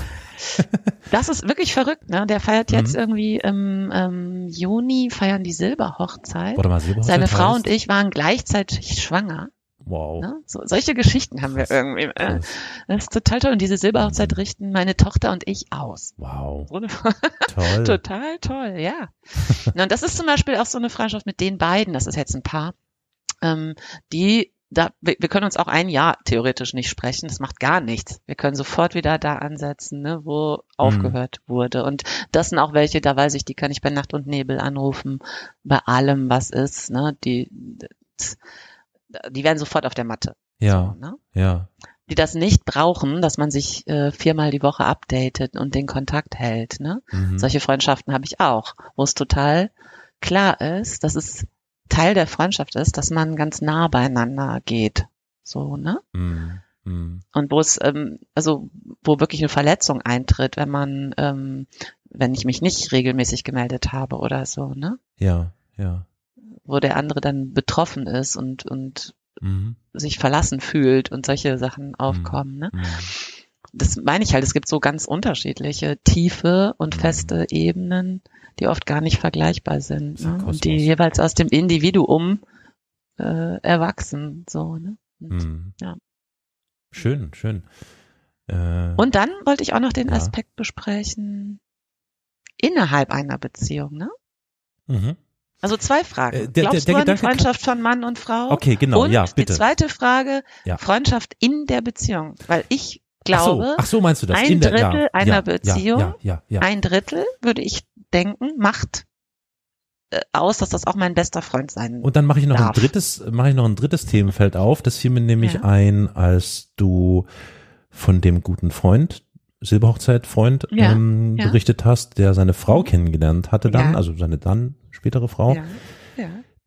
Das ist wirklich verrückt, ne? Der feiert jetzt Mhm. irgendwie im ähm, Juni feiern die Silberhochzeit. warte mal, Silberhochzeit Seine Frau heißt? und ich waren gleichzeitig schwanger. Wow. Ne? So, solche Geschichten haben wir irgendwie. Äh, das ist total toll. Und diese Silberhochzeit richten meine Tochter und ich aus. Wow. Toll. Total toll, ja. Und das ist zum Beispiel auch so eine Freundschaft mit den beiden, das ist jetzt ein Paar, ähm, die da, wir, wir können uns auch ein Jahr theoretisch nicht sprechen, das macht gar nichts. Wir können sofort wieder da ansetzen, ne, wo aufgehört wurde. Und das sind auch welche, da weiß ich, die kann ich bei Nacht und Nebel anrufen, bei allem, was ist, ne, die, die werden sofort auf der Matte. Ja, So, ne? ja. Die das nicht brauchen, dass man sich äh, viermal die Woche updatet und den Kontakt hält, ne? Mhm. Solche Freundschaften habe ich auch, wo es total klar ist, dass es Teil der Freundschaft ist, dass man ganz nah beieinander geht. So, ne? Mhm. Mhm. Und wo es, ähm, also wo wirklich eine Verletzung eintritt, wenn man, ähm, wenn ich mich nicht regelmäßig gemeldet habe oder so, ne? Ja, ja. Wo der andere dann betroffen ist und, und Mhm. sich verlassen fühlt und solche Sachen aufkommen, ne? Mhm. das meine ich halt, es gibt so ganz unterschiedliche tiefe und Mhm. feste Ebenen, die oft gar nicht vergleichbar sind ne? und die jeweils aus dem Individuum äh, erwachsen. So, ne? Und, Mhm. Ja. Schön, schön. Äh, und dann wollte ich auch noch den Ja. Aspekt besprechen innerhalb einer Beziehung. Ne? mhm. Also zwei Fragen. Äh, der- Glaubst der- der du an die Freundschaft von Mann und Frau? Okay, genau, und ja, die bitte. zweite Frage, Ja. Freundschaft in der Beziehung. Weil ich ach so, glaube, ach so meinst du das? ein In der, Drittel ja, einer ja, Beziehung, Ja, ja, ja. ja. ein Drittel, würde ich denken, macht äh, aus, dass das auch mein bester Freund sein Und dann mache ich noch ein darf. drittes, mache ich noch ein drittes Themenfeld auf. Das fiel mir nämlich ein, als du von dem guten Freund, Silberhochzeit-Freund, Ja, ähm, ja. berichtet hast, der seine Frau kennengelernt hatte dann, Ja. also seine dann spätere Frau.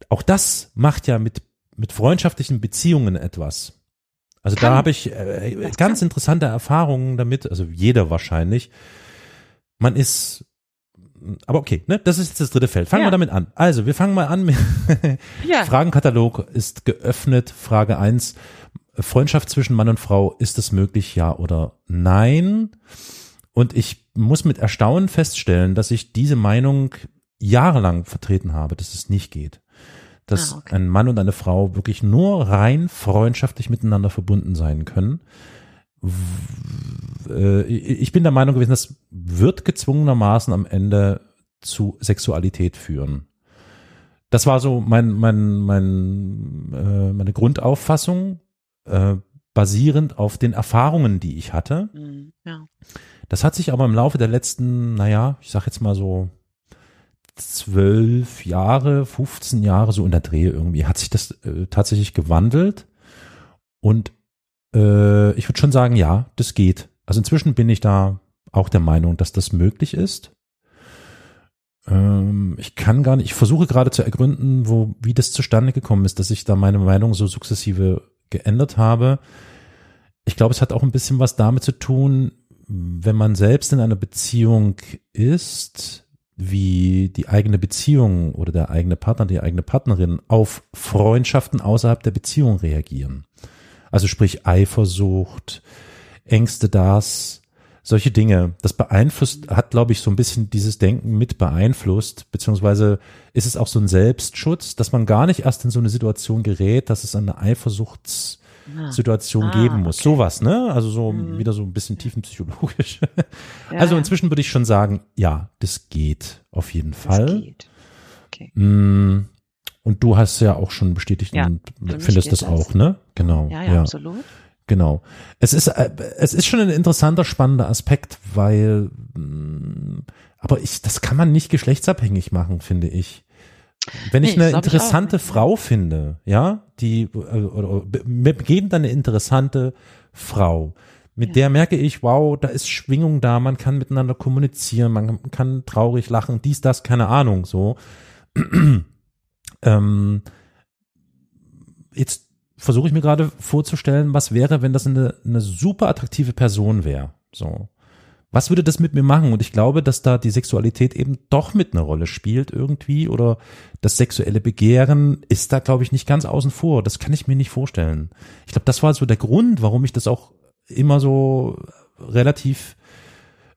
Auch das macht ja mit, mit freundschaftlichen Beziehungen etwas. Also Kann. da habe ich äh, Das ganz kann. interessante Erfahrungen damit, also jeder wahrscheinlich. Man ist, aber okay, ne, das ist jetzt das dritte Feld. Fangen wir damit an. Also, wir fangen mal an mit. Fragenkatalog ist geöffnet. Frage eins: Freundschaft zwischen Mann und Frau, ist es möglich, ja oder nein? Und ich muss mit Erstaunen feststellen, dass ich diese Meinung jahrelang vertreten habe, dass es nicht geht. Dass Ah, okay. ein Mann und eine Frau wirklich nur rein freundschaftlich miteinander verbunden sein können. Äh, Ich bin der Meinung gewesen, das wird gezwungenermaßen am Ende zu Sexualität führen. Das war so mein, mein, mein, äh, meine Grundauffassung, äh, basierend auf den Erfahrungen, die ich hatte. Hm, ja. Das hat sich aber im Laufe der letzten, naja, ich sag jetzt mal so zwölf Jahre, 15 Jahre, so in der Dreh irgendwie, hat sich das äh, tatsächlich gewandelt. Und äh, ich würde schon sagen, ja, das geht. Also inzwischen bin ich da auch der Meinung, dass das möglich ist. Ähm, ich kann gar nicht, ich versuche gerade zu ergründen, wo, wie das zustande gekommen ist, dass ich da meine Meinung so sukzessive geändert habe. Ich glaube, es hat auch ein bisschen was damit zu tun, wenn man selbst in einer Beziehung ist, wie die eigene Beziehung oder der eigene Partner, die eigene Partnerin auf Freundschaften außerhalb der Beziehung reagieren. Also sprich Eifersucht, Ängste, das, solche Dinge. Das beeinflusst, hat, glaube ich, so ein bisschen dieses Denken mit beeinflusst, beziehungsweise ist es auch so ein Selbstschutz, dass man gar nicht erst in so eine Situation gerät, dass es eine Eifersuchtssituation Ah. geben Ah, muss. okay. Sowas, ne? Also so Mhm. wieder so ein bisschen tiefenpsychologisch. Ja, also ja. inzwischen würde ich schon sagen, ja, das geht auf jeden Das Fall. geht. Okay. Mm, Und du hast ja auch schon bestätigt Ja, und findest das das. auch, ne? Genau. Ja, ja, absolut. Genau. Es ist, äh, es ist schon ein interessanter, spannender Aspekt, weil, mh, aber ich, das kann man nicht geschlechtsabhängig machen, finde ich. Wenn ich Nee, eine ich auch interessante ne? Frau finde, ja, die, äh, oder, mir begegnet eine interessante Frau, mit Ja. der merke ich, wow, da ist Schwingung da, man kann miteinander kommunizieren, man kann traurig lachen, dies, das, keine Ahnung, so. ähm, jetzt versuche ich mir gerade vorzustellen, was wäre, wenn das eine, eine super attraktive Person wäre. So. Was würde das mit mir machen? Und ich glaube, dass da die Sexualität eben doch mit einer Rolle spielt irgendwie oder das sexuelle Begehren ist da, glaube ich, nicht ganz außen vor. Das kann ich mir nicht vorstellen. Ich glaube, das war so der Grund, warum ich das auch immer so relativ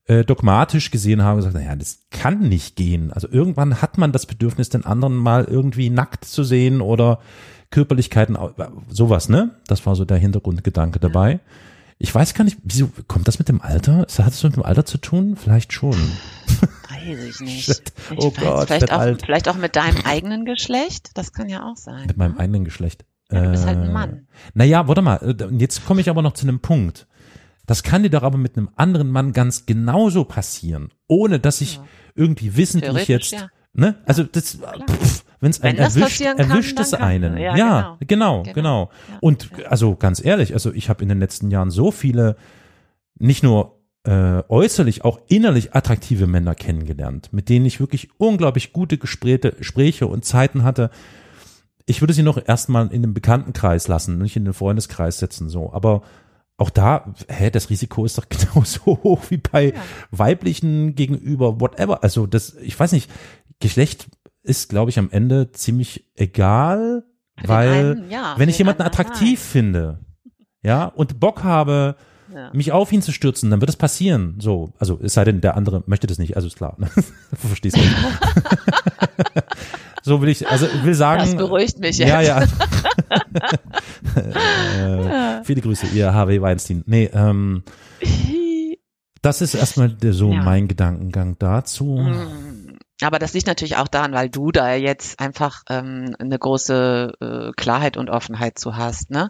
äh, dogmatisch gesehen habe gesagt, naja, das kann nicht gehen. Also irgendwann hat man das Bedürfnis, den anderen mal irgendwie nackt zu sehen oder Körperlichkeiten, sowas, ne? Das war so der Hintergrundgedanke dabei. Ich weiß gar nicht, wieso kommt das mit dem Alter? Hat es mit dem Alter zu tun? Vielleicht schon. Weiß ich nicht. Ich oh weiß, Gott, vielleicht auch, alt. vielleicht auch mit deinem eigenen Geschlecht. Das kann ja auch sein. Mit meinem ne? eigenen Geschlecht. Ja, du bist halt ein Mann. Äh, naja, warte mal. Äh, jetzt komme ich aber noch zu einem Punkt. Das kann dir doch aber mit einem anderen Mann ganz genauso passieren, ohne dass ich ja. irgendwie wissentlich jetzt, ja. ne? Also das, wenn es einen erwischt, erwischt es einen. Ja, ja genau, genau, genau. genau. Und also ganz ehrlich, also ich habe in den letzten Jahren so viele, nicht nur äh, äußerlich auch innerlich attraktive Männer kennengelernt, mit denen ich wirklich unglaublich gute Gespräche, Gespräche und Zeiten hatte. Ich würde sie noch erstmal in den Bekanntenkreis lassen, nicht in den Freundeskreis setzen, so. Aber auch da, hä, das Risiko ist doch genauso hoch wie bei ja. weiblichen gegenüber whatever. Also das, ich weiß nicht, Geschlecht ist, glaube ich, am Ende ziemlich egal, weil einen, ja, wenn ich jemanden attraktiv nein. finde, ja, und Bock habe, ja. mich auf ihn zu stürzen, dann wird es passieren. So, also es sei denn, der andere möchte das nicht, also ist klar. Ne? du verstehst mich. so will ich, also will sagen. Das beruhigt mich jetzt. Ja, ja. äh, viele Grüße, ihr Harvey Weinstein. Nee, ähm, das ist erstmal so ja. mein Gedankengang dazu. Mm. Aber das liegt natürlich auch daran, weil du da jetzt einfach ähm, eine große äh, Klarheit und Offenheit zu hast. Ne?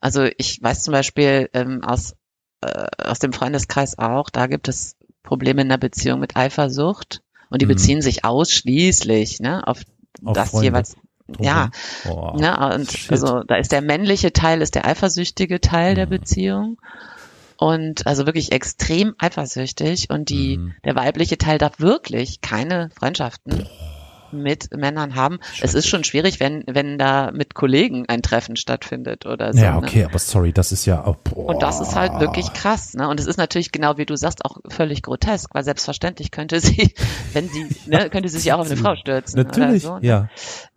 Also ich weiß zum Beispiel ähm, aus äh, aus dem Freundeskreis auch, da gibt es Probleme in der Beziehung mit Eifersucht und die mhm. beziehen sich ausschließlich ne, auf, auf das Freunde. jeweils ja, oh, ne, und shit. also da ist der männliche Teil, ist der eifersüchtige Teil mhm. der Beziehung und also wirklich extrem eifersüchtig und die mhm. der weibliche Teil darf wirklich keine Freundschaften mit Männern haben. Es ist schon schwierig, wenn, wenn da mit Kollegen ein Treffen stattfindet oder so. Ja, ne? okay, ne? aber sorry, das ist ja auch, boah. Und das ist halt wirklich krass, ne? Und es ist natürlich genau wie du sagst auch völlig grotesk, weil selbstverständlich könnte sie, wenn sie, ne, könnte sie sich auch auf eine Frau stürzen. Natürlich, oder so, ne? ja.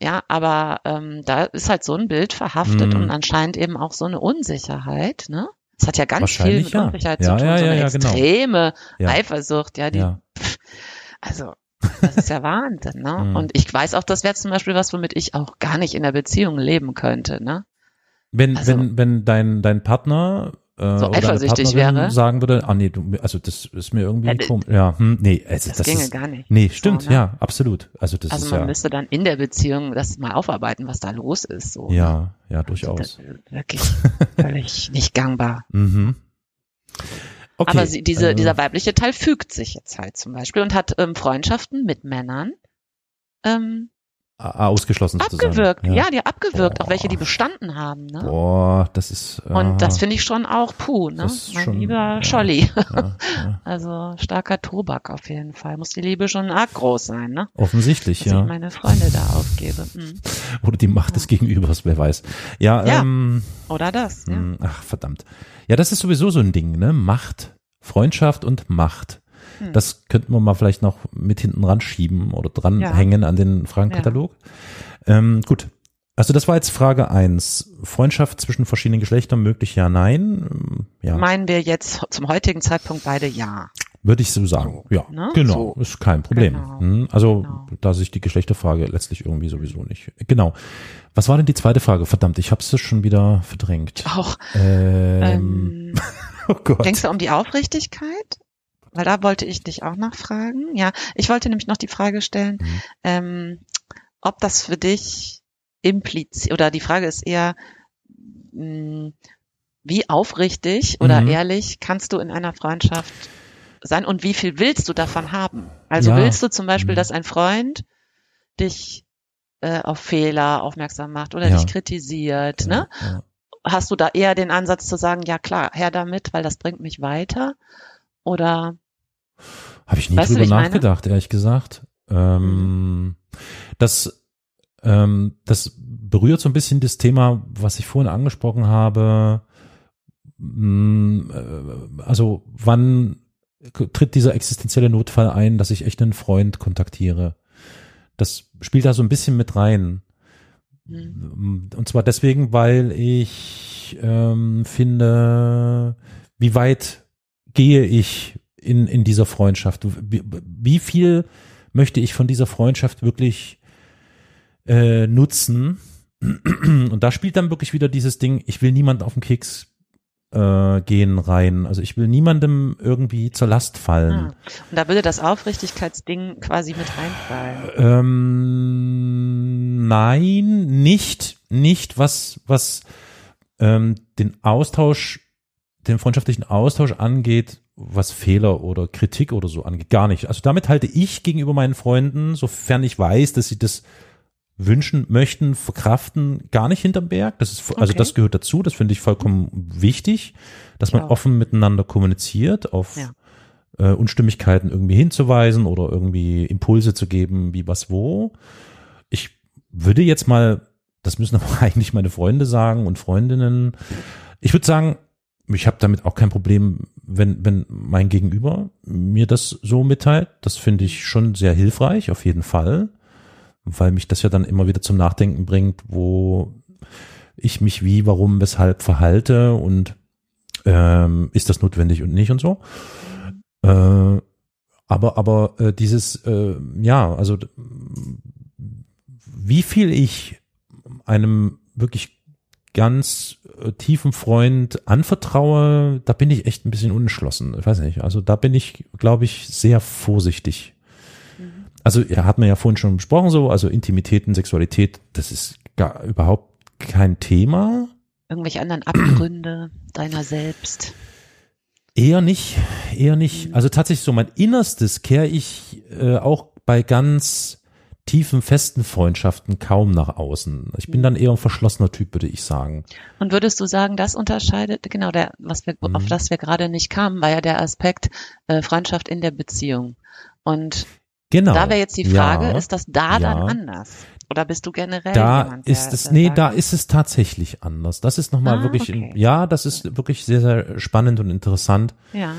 Ja, aber ähm, da ist halt so ein Bild verhaftet mhm. und anscheinend eben auch so eine Unsicherheit, ne? Es hat ja ganz viel mit ja. Unsicherheit ja, zu tun, ja, so eine ja, genau. extreme genau. Eifersucht, ja, die, also das ist ja Wahnsinn, ne? Mhm. Und ich weiß auch, das wäre zum Beispiel was, womit ich auch gar nicht in der Beziehung leben könnte, ne? Wenn, also, wenn, wenn dein, dein Partner äh, so eifersüchtig wäre. sagen würde, ah nee, du, also das ist mir irgendwie ja, komisch. Ja, hm, nee, also, das, das ginge ist, gar nicht. Nee, stimmt, so, ne? ja, absolut. Also das also ist man ja, müsste dann in der Beziehung das mal aufarbeiten, was da los ist. So, ja, ne? ja, durchaus. Also, wirklich völlig nicht gangbar. Mhm. Okay, Aber sie, diese, also, dieser weibliche Teil fügt sich jetzt halt zum Beispiel und hat ähm, Freundschaften mit Männern ähm, ausgeschlossen abgewirkt. Ja. ja, die abgewirkt, Boah. auch welche, die bestanden haben. Ne? Boah, das ist. Äh, und das finde ich schon auch puh, ne? Mein schon, lieber ja, Scholli. Ja, also starker Tobak auf jeden Fall. Muss die Liebe schon arg groß sein, ne? Offensichtlich, Dass ja. Ich meine Freunde da aufgebe. Hm. Oder die Macht des Gegenübers, wer weiß. Ja, ja. Ähm, oder das. Ja. Hm, ach verdammt. Ja, das ist sowieso so ein Ding, ne? Macht, Freundschaft und Macht. Hm. Das könnten wir mal vielleicht noch mit hinten ran schieben oder dranhängen ja. an den Fragenkatalog. Ja. Ähm, gut. Also das war jetzt Frage eins. Freundschaft zwischen verschiedenen Geschlechtern möglich ja, nein? Ja. Meinen wir jetzt zum heutigen Zeitpunkt beide ja. Würde ich so sagen. Ja, ne? genau, so. ist kein Problem. Genau. Hm, also genau. da sich die Geschlechterfrage letztlich irgendwie sowieso nicht. Genau. Was war denn die zweite Frage? Verdammt, ich habe es schon wieder verdrängt. Auch. Ähm, ähm, oh Gott. Denkst du um die Aufrichtigkeit? Weil da wollte ich dich auch nachfragen. Ja, ich wollte nämlich noch die Frage stellen, mhm. ähm, ob das für dich impliziert, oder die Frage ist eher, mh, hm, wie aufrichtig oder mhm. ehrlich kannst du in einer Freundschaft sein und wie viel willst du davon haben? Also ja. willst du zum Beispiel, mhm. dass ein Freund dich äh, auf Fehler aufmerksam macht oder ja. dich kritisiert, ja, ne? Hast du da eher den Ansatz zu sagen, ja klar, her damit, weil das bringt mich weiter? Oder habe ich nie drüber nachgedacht, meine? ehrlich gesagt. Ähm, das, ähm, das berührt so ein bisschen das Thema, was ich vorhin angesprochen habe. Mm, äh, also wann tritt dieser existenzielle Notfall ein, dass ich echt einen Freund kontaktiere? Das spielt da so ein bisschen mit rein. Mhm. Und zwar deswegen, weil ich ähm, finde, wie weit gehe ich in, in dieser Freundschaft? Wie, wie viel möchte ich von dieser Freundschaft wirklich äh, nutzen Und da spielt dann wirklich wieder dieses Ding, ich will niemand auf den Keks äh, gehen rein. Also ich will niemandem irgendwie zur Last fallen. Ah. Und da würde das Aufrichtigkeitsding quasi mit reinfallen. Ähm, nein, nicht, nicht was, was ähm, den Austausch, den freundschaftlichen Austausch angeht, was Fehler oder Kritik oder so angeht. Gar nicht. Also damit halte ich gegenüber meinen Freunden, sofern ich weiß, dass sie das wünschen, möchten, verkraften, gar nicht hinterm Berg. Das ist, also okay. das gehört dazu. Das finde ich vollkommen wichtig, dass man ja. offen miteinander kommuniziert, auf ja. äh, Unstimmigkeiten irgendwie hinzuweisen oder irgendwie Impulse zu geben, wie was wo. Ich würde jetzt mal, das müssen aber eigentlich meine Freunde sagen und Freundinnen. Ich würde sagen, ich habe damit auch kein Problem, wenn, wenn mein Gegenüber mir das so mitteilt. Das finde ich schon sehr hilfreich, auf jeden Fall weil mich das ja dann immer wieder zum Nachdenken bringt, wo ich mich wie, warum, weshalb verhalte und ähm, ist das notwendig und nicht und so. Äh, aber aber äh, dieses äh, ja, also wie viel ich einem wirklich ganz äh, tiefen Freund anvertraue, da bin ich echt ein bisschen unentschlossen. Ich weiß nicht. Also da bin ich, glaube ich, sehr vorsichtig also ja, hat man ja vorhin schon besprochen so, also Intimität und Sexualität, das ist gar überhaupt kein Thema. Irgendwelche anderen Abgründe deiner selbst? Eher nicht, eher nicht. Mhm. Also tatsächlich so mein Innerstes kehre ich äh, auch bei ganz tiefen, festen Freundschaften kaum nach außen. Ich bin dann eher ein verschlossener Typ, würde ich sagen. Und würdest du sagen, das unterscheidet, genau, der, was wir, mhm. auf das wir gerade nicht kamen, war ja der Aspekt äh, Freundschaft in der Beziehung. Und Genau. Da wäre jetzt die Frage, ja, ist das da ja. dann anders? Oder bist du generell Da jemand, ist es, nee, da ist es tatsächlich anders. Das ist nochmal ah, wirklich, okay. ja, das ist wirklich sehr, sehr spannend und interessant. Ja.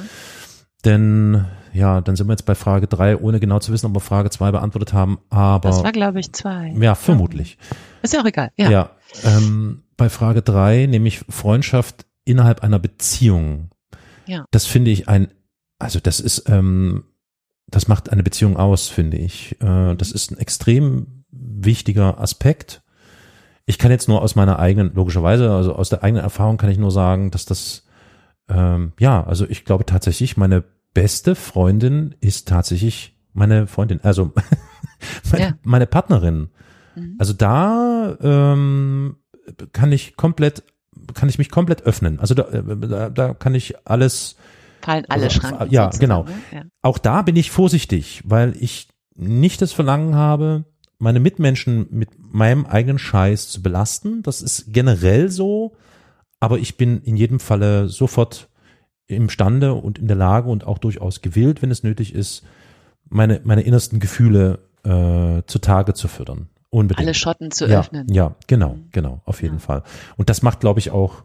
Denn, ja, dann sind wir jetzt bei Frage drei, ohne genau zu wissen, ob wir Frage zwei beantwortet haben, aber. Das war, glaube ich, zwei. Ja, vermutlich. Ist ja auch egal, ja. Ja, ähm, bei Frage drei, nämlich Freundschaft innerhalb einer Beziehung. Ja. Das finde ich ein, also das ist, ähm, das macht eine Beziehung aus, finde ich. Äh, das ist ein extrem wichtiger Aspekt. Ich kann jetzt nur aus meiner eigenen, logischerweise, also aus der eigenen Erfahrung kann ich nur sagen, dass das, ähm, ja, also ich glaube tatsächlich, meine beste Freundin ist tatsächlich meine Freundin, also meine, ja. meine Partnerin. Mhm. Also da ähm, kann ich komplett, kann ich mich komplett öffnen. Also da, äh, da, da kann ich alles fallen alle also, Schranken. Ja, genau. Ne? Ja. Auch da bin ich vorsichtig, weil ich nicht das Verlangen habe, meine Mitmenschen mit meinem eigenen Scheiß zu belasten. Das ist generell so, aber ich bin in jedem Falle sofort imstande und in der Lage und auch durchaus gewillt, wenn es nötig ist, meine, meine innersten Gefühle äh, zutage zu fördern. Unbedingt. Alle Schotten zu ja, öffnen. Ja, genau, mhm. genau, auf jeden ja. Fall. Und das macht, glaube ich, auch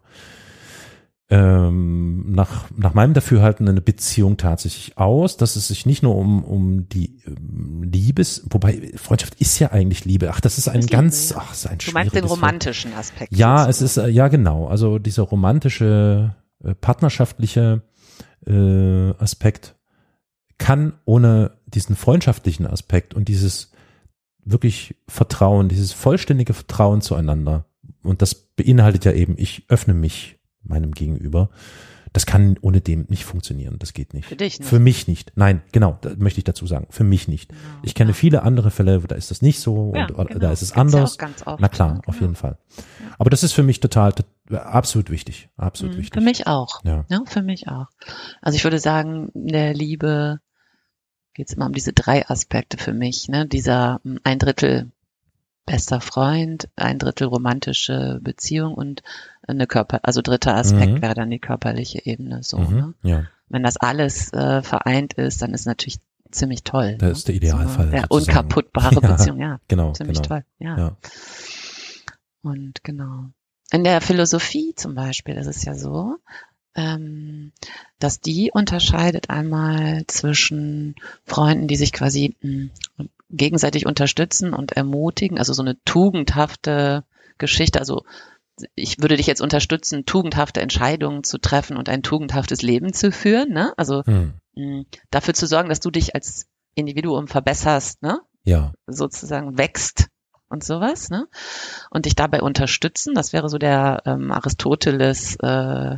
ähm, nach, nach meinem Dafürhalten eine Beziehung tatsächlich aus, dass es sich nicht nur um, um die ähm, Liebes, wobei Freundschaft ist ja eigentlich Liebe. Ach, das ist ein das ganz, Liebe, ja. ach, ist ein Du meinst den romantischen Aspekt. Ja, es ist, äh, ja genau, also dieser romantische, partnerschaftliche äh, Aspekt kann ohne diesen freundschaftlichen Aspekt und dieses wirklich Vertrauen, dieses vollständige Vertrauen zueinander, und das beinhaltet ja eben, ich öffne mich meinem Gegenüber. Das kann ohne dem nicht funktionieren. Das geht nicht. Für dich nicht. Für mich nicht. Nein, genau, möchte ich dazu sagen. Für mich nicht. Genau, ich kenne ja. viele andere Fälle, da ist das nicht so ja, und genau. da ist es Gibt's anders. Ja Na klar, auf jeden Fall. Aber das ist für mich total, absolut wichtig. Absolut mhm, wichtig. Für mich auch. Ja. Für mich auch. Also ich würde sagen, der Liebe geht es immer um diese drei Aspekte für mich. Ne? Dieser hm, ein Drittel bester Freund, ein Drittel romantische Beziehung und eine Körper, also dritter Aspekt mhm. wäre dann die körperliche Ebene so. Mhm, ne? ja. Wenn das alles äh, vereint ist, dann ist natürlich ziemlich toll. Das ne? ist der Idealfall. So, der unkaputtbare ja, Beziehung, ja. Genau. Ziemlich genau. toll, ja. ja. Und genau. In der Philosophie zum Beispiel ist es ja so, ähm, dass die unterscheidet einmal zwischen Freunden, die sich quasi mh, hm, gegenseitig unterstützen und ermutigen, also so eine tugendhafte Geschichte, also ich würde dich jetzt unterstützen, tugendhafte Entscheidungen zu treffen und ein tugendhaftes Leben zu führen, ne? Also hm. mh, dafür zu sorgen, dass du dich als Individuum verbesserst, ne? Ja. Sozusagen wächst und sowas, ne? Und dich dabei unterstützen, das wäre so der ähm, Aristoteles äh,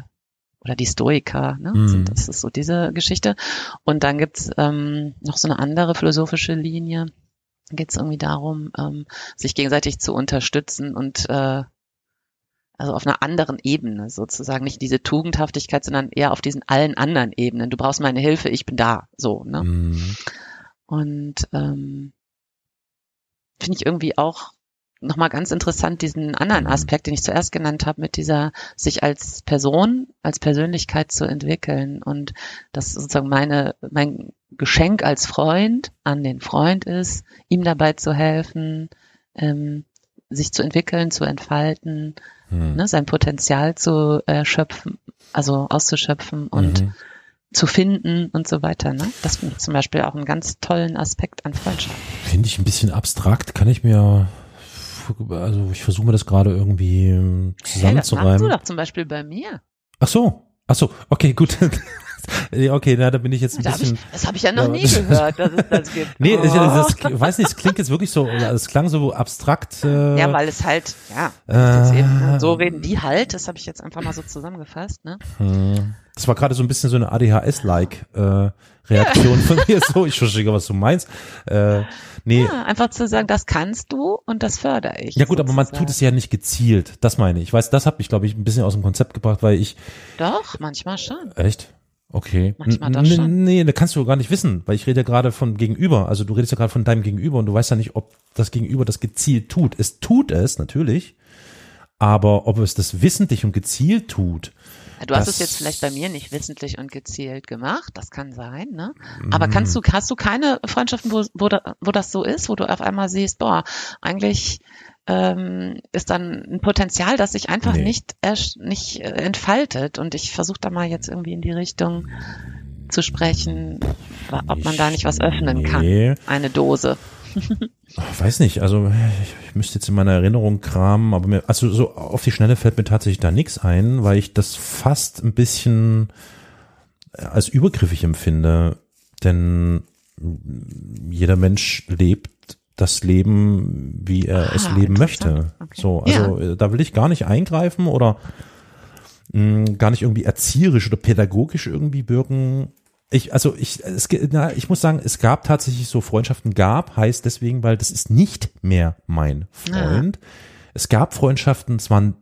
oder die Stoiker, ne? Mhm. Das ist so diese Geschichte. Und dann gibt's ähm, noch so eine andere philosophische Linie. Da geht es irgendwie darum, ähm, sich gegenseitig zu unterstützen und äh, also auf einer anderen Ebene sozusagen, nicht diese Tugendhaftigkeit, sondern eher auf diesen allen anderen Ebenen. Du brauchst meine Hilfe, ich bin da, so. Ne? Mhm. Und ähm, finde ich irgendwie auch nochmal ganz interessant, diesen anderen. Aspekt, den ich zuerst genannt habe, mit dieser sich als Person, als Persönlichkeit zu entwickeln und dass sozusagen meine, mein Geschenk als Freund an den Freund ist, ihm dabei zu helfen, ähm, sich zu entwickeln, zu entfalten, Mhm. ne, sein Potenzial zu erschöpfen, also auszuschöpfen und Mhm. zu finden und so weiter. Ne? Das finde ich zum Beispiel auch einen ganz tollen Aspekt an Freundschaft. Finde ich ein bisschen abstrakt, kann ich mir, also ich versuche mir das gerade irgendwie ähm, Hey, das machst du zusammenzureimen. doch zum Beispiel bei mir. Ach so, ach so, okay, gut. Ja, okay, na, da bin ich jetzt ein Da hab bisschen. ich, das habe ich ja noch Ja, nie gehört, dass es das gibt. Nee, Oh. das, weiß nicht, es klingt jetzt wirklich so, es klang so abstrakt. Äh, ja, weil es halt, ja, Äh, eben, so reden die halt, das habe ich jetzt einfach mal so zusammengefasst, ne? hm. Das war gerade so ein bisschen so eine ADHS-like äh, Reaktion von mir. So, ich verstehe, was du meinst. Äh, nee, Ja, einfach zu sagen, das kannst du und das fördere ich. ja gut, aber man sozusagen. tut es ja nicht gezielt. Das meine ich. Ich weiß, das hat mich, glaube ich, ein bisschen aus dem Konzept gebracht, weil ich Doch, manchmal schon. Echt? Okay. Manchmal n- schon. Nee, da kannst du gar nicht wissen, weil ich rede ja gerade von Gegenüber. Also du redest ja gerade von deinem Gegenüber und du weißt ja nicht, ob das Gegenüber das gezielt tut. Es tut es, natürlich. Aber ob es das wissentlich und gezielt tut, Ja, Du hast Das- es jetzt vielleicht bei mir nicht wissentlich und gezielt gemacht, das kann sein, ne? Aber kannst du, hast du keine Freundschaften, wo, wo, wo das so ist, wo du auf einmal siehst, boah, eigentlich ähm, ist dann ein Potenzial, das sich einfach Nee. nicht, nicht äh, entfaltet. Und ich versuche da mal jetzt irgendwie in die Richtung zu sprechen, ob man da nicht was öffnen kann. Nee. Eine Dose. Ich weiß nicht, also ich, ich müsste jetzt in meiner Erinnerung kramen, aber mir, also so auf die Schnelle fällt mir tatsächlich da nichts ein, weil ich das fast ein bisschen äh, als übergriffig empfinde, denn jeder Mensch lebt das Leben, wie er Ah, es leben möchte. Okay. So, also äh, da will ich gar nicht eingreifen oder mh, gar nicht irgendwie erzieherisch oder pädagogisch irgendwie wirken. Ich, also ich, es, na, ich muss sagen, es gab tatsächlich so Freundschaften gab, heißt deswegen, weil das ist nicht mehr mein Freund. Es gab Freundschaften, es waren,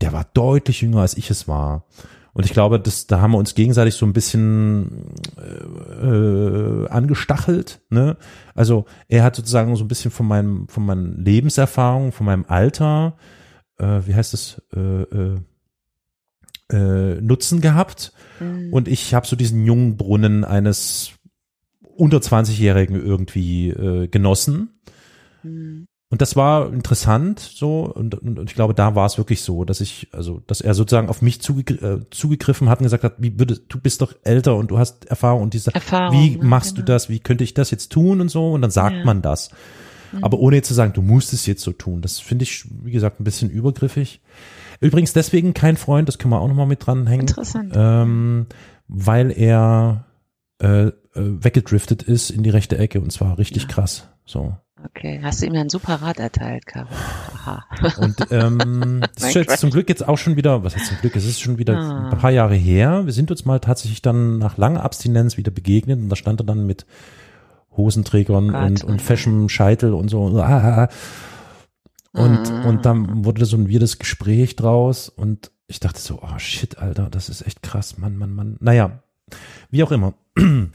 der war deutlich jünger als ich es war. Und ich glaube, das, da haben wir uns gegenseitig so ein bisschen äh, äh, angestachelt. Ne? Also er hat sozusagen so ein bisschen von meinem, von meinen Lebenserfahrungen, von meinem Alter, äh, wie heißt es, äh, äh, äh, Nutzen gehabt. Mhm. Und ich habe so diesen jungen Brunnen eines unter 20-Jährigen irgendwie äh, genossen. Mhm. Und das war interessant so und, und, und ich glaube, da war es wirklich so, dass ich, also, dass er sozusagen auf mich zugegr äh, zugegriffen hat und gesagt hat, wie würde, du bist doch älter und du hast Erfahrung und diese, Erfahrung, wie ne? machst du Genau. das, wie könnte ich das jetzt tun und so und dann sagt Ja. man das. Aber ohne jetzt zu sagen, du musst es jetzt so tun. Das finde ich, wie gesagt, ein bisschen übergriffig. Übrigens deswegen kein Freund, das können wir auch nochmal mit dranhängen. Interessant. Ähm, weil er äh, äh, weggedriftet ist in die rechte Ecke und zwar richtig krass. So. Okay, hast du ihm ja einen super Rat erteilt, Caro. Aha. Und ähm, das ist jetzt zum Glück jetzt auch schon wieder, was heißt zum Glück, es ist schon wieder Ah. ein paar Jahre her. Wir sind uns mal tatsächlich dann nach langer Abstinenz wieder begegnet und da stand er dann mit Hosenträgern Oh Gott, und, oh und nein. feschem Scheitel und so. Ah, ah, ah. Und, Ah. und dann wurde so ein weirdes Gespräch draus und ich dachte so, oh shit, Alter, das ist echt krass, Mann, Mann, Mann. Naja, wie auch immer.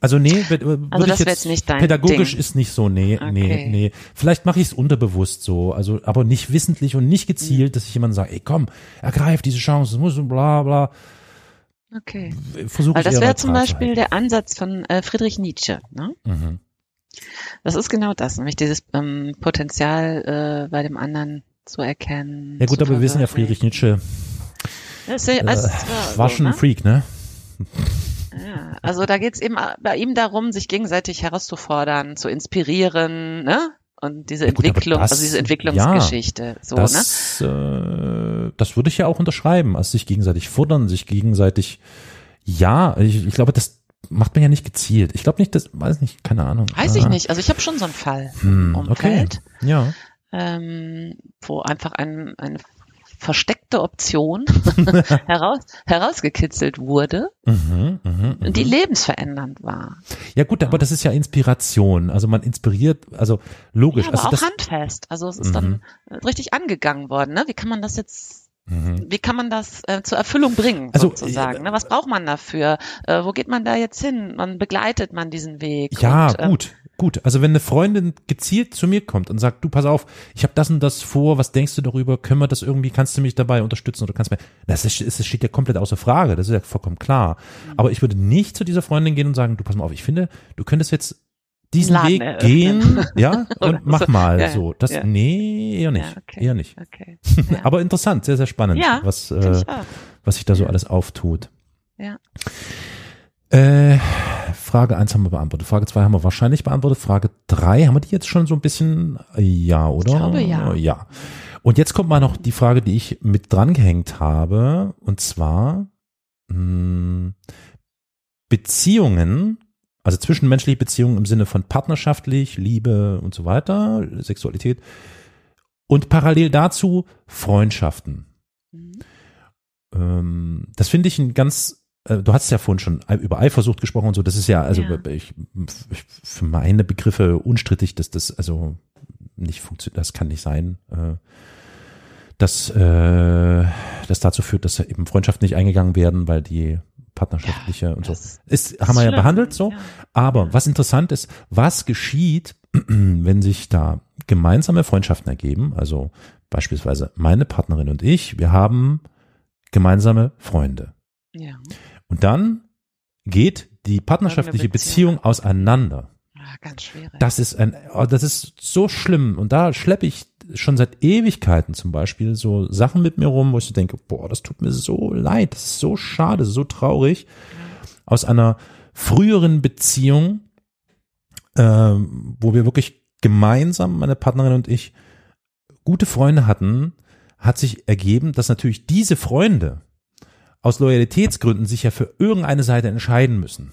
Also nee, würd- würde Also ich jetzt, nicht dein pädagogisch Ding. ist nicht so, nee, nee, Okay. nee. Vielleicht mache ich es unterbewusst so, also aber nicht wissentlich und nicht gezielt, dass ich jemand sage, ey komm, ergreif diese Chance, muss bla bla. Okay. Versuche Weil das wäre zum zu Beispiel halten. der Ansatz von äh, Friedrich Nietzsche. Ne? Mhm. Das ist genau das, nämlich dieses ähm, Potenzial äh, bei dem anderen zu erkennen. Ja gut, aber wir wissen ja. Friedrich Nietzsche Das ist ja, es äh, war war so, schon ein ne? Freak, ne? Ja, also da geht's eben bei ihm darum, sich gegenseitig herauszufordern, zu inspirieren, ne? Und diese Ja gut, Entwicklung, das- also diese Entwicklungsgeschichte, so, ne? Das, äh, das würde ich ja auch unterschreiben, also sich gegenseitig fordern, sich gegenseitig, ja, ich, ich glaube, das macht man ja nicht gezielt. Ich glaube nicht, das, weiß nicht, keine Ahnung. Weiß ich Ah. nicht. Also ich habe schon so einen Fall Hm, im okay. Umfeld. Ja. ähm, wo einfach ein, eine versteckte Option heraus, herausgekitzelt wurde, Mhm, mhm, mhm. die lebensverändernd war. Ja gut, aber das ist ja Inspiration. Also man inspiriert, also logisch. Ja, aber also auch das, handfest. Also es ist dann äh, richtig angegangen worden. Ne? Wie kann man das jetzt, Mhm. wie kann man das äh, zur Erfüllung bringen, Also, sozusagen? äh, Ne? Was braucht man dafür? Äh, wo geht man da jetzt hin? Man begleitet man diesen Weg. Ja, und, ähm, gut, gut. Also wenn eine Freundin gezielt zu mir kommt und sagt, du pass auf, ich habe das und das vor, was denkst du darüber? Können wir das irgendwie, kannst du mich dabei unterstützen oder kannst mir, das, ist, das steht ja komplett außer Frage, das ist ja vollkommen klar. Mhm. Aber ich würde nicht zu dieser Freundin gehen und sagen, du pass mal auf, ich finde, du könntest jetzt diesen Laden Weg eröffnen. gehen, ja, und mach so. mal Ja, so. Das, ja. nee, eher nicht, Ja, okay. eher nicht. Okay. Aber interessant, sehr, sehr spannend, was, äh, was sich da so alles auftut. Ja. Äh, Frage eins haben wir beantwortet. Frage zwei haben wir wahrscheinlich beantwortet. Frage drei haben wir die jetzt schon so ein bisschen? Ja, oder? Ich glaube, ja. Ja. Und jetzt kommt mal noch die Frage, die ich mit drangehängt habe. Und zwar mh, Beziehungen, also zwischenmenschliche Beziehungen im Sinne von partnerschaftlich, Liebe und so weiter, Sexualität. Und parallel dazu Freundschaften. Mhm. Ähm, das finde ich ein ganz, du hast ja vorhin schon über Eifersucht gesprochen und so, das ist ja, also Ja. Ich, ich, für meine Begriffe unstrittig, dass das also nicht funktioniert, das kann nicht sein. Äh, dass äh, das dazu führt, dass eben Freundschaften nicht eingegangen werden, weil die partnerschaftliche und so. Ist, haben wir ja behandelt so. ja. Aber was interessant ist, was geschieht, wenn sich da gemeinsame Freundschaften ergeben? Also beispielsweise meine Partnerin und ich, wir haben gemeinsame Freunde. Ja. Und dann geht die partnerschaftliche Beziehung. Beziehung auseinander. Ah, ganz schwierig. Das ist ein, oh, das ist so schlimm. Und da schleppe ich schon seit Ewigkeiten zum Beispiel so Sachen mit mir rum, wo ich so denke, boah, das tut mir so leid, das ist so schade, so traurig. Aus einer früheren Beziehung, ähm, wo wir wirklich gemeinsam, meine Partnerin und ich, gute Freunde hatten, hat sich ergeben, dass natürlich diese Freunde aus Loyalitätsgründen sich ja für irgendeine Seite entscheiden müssen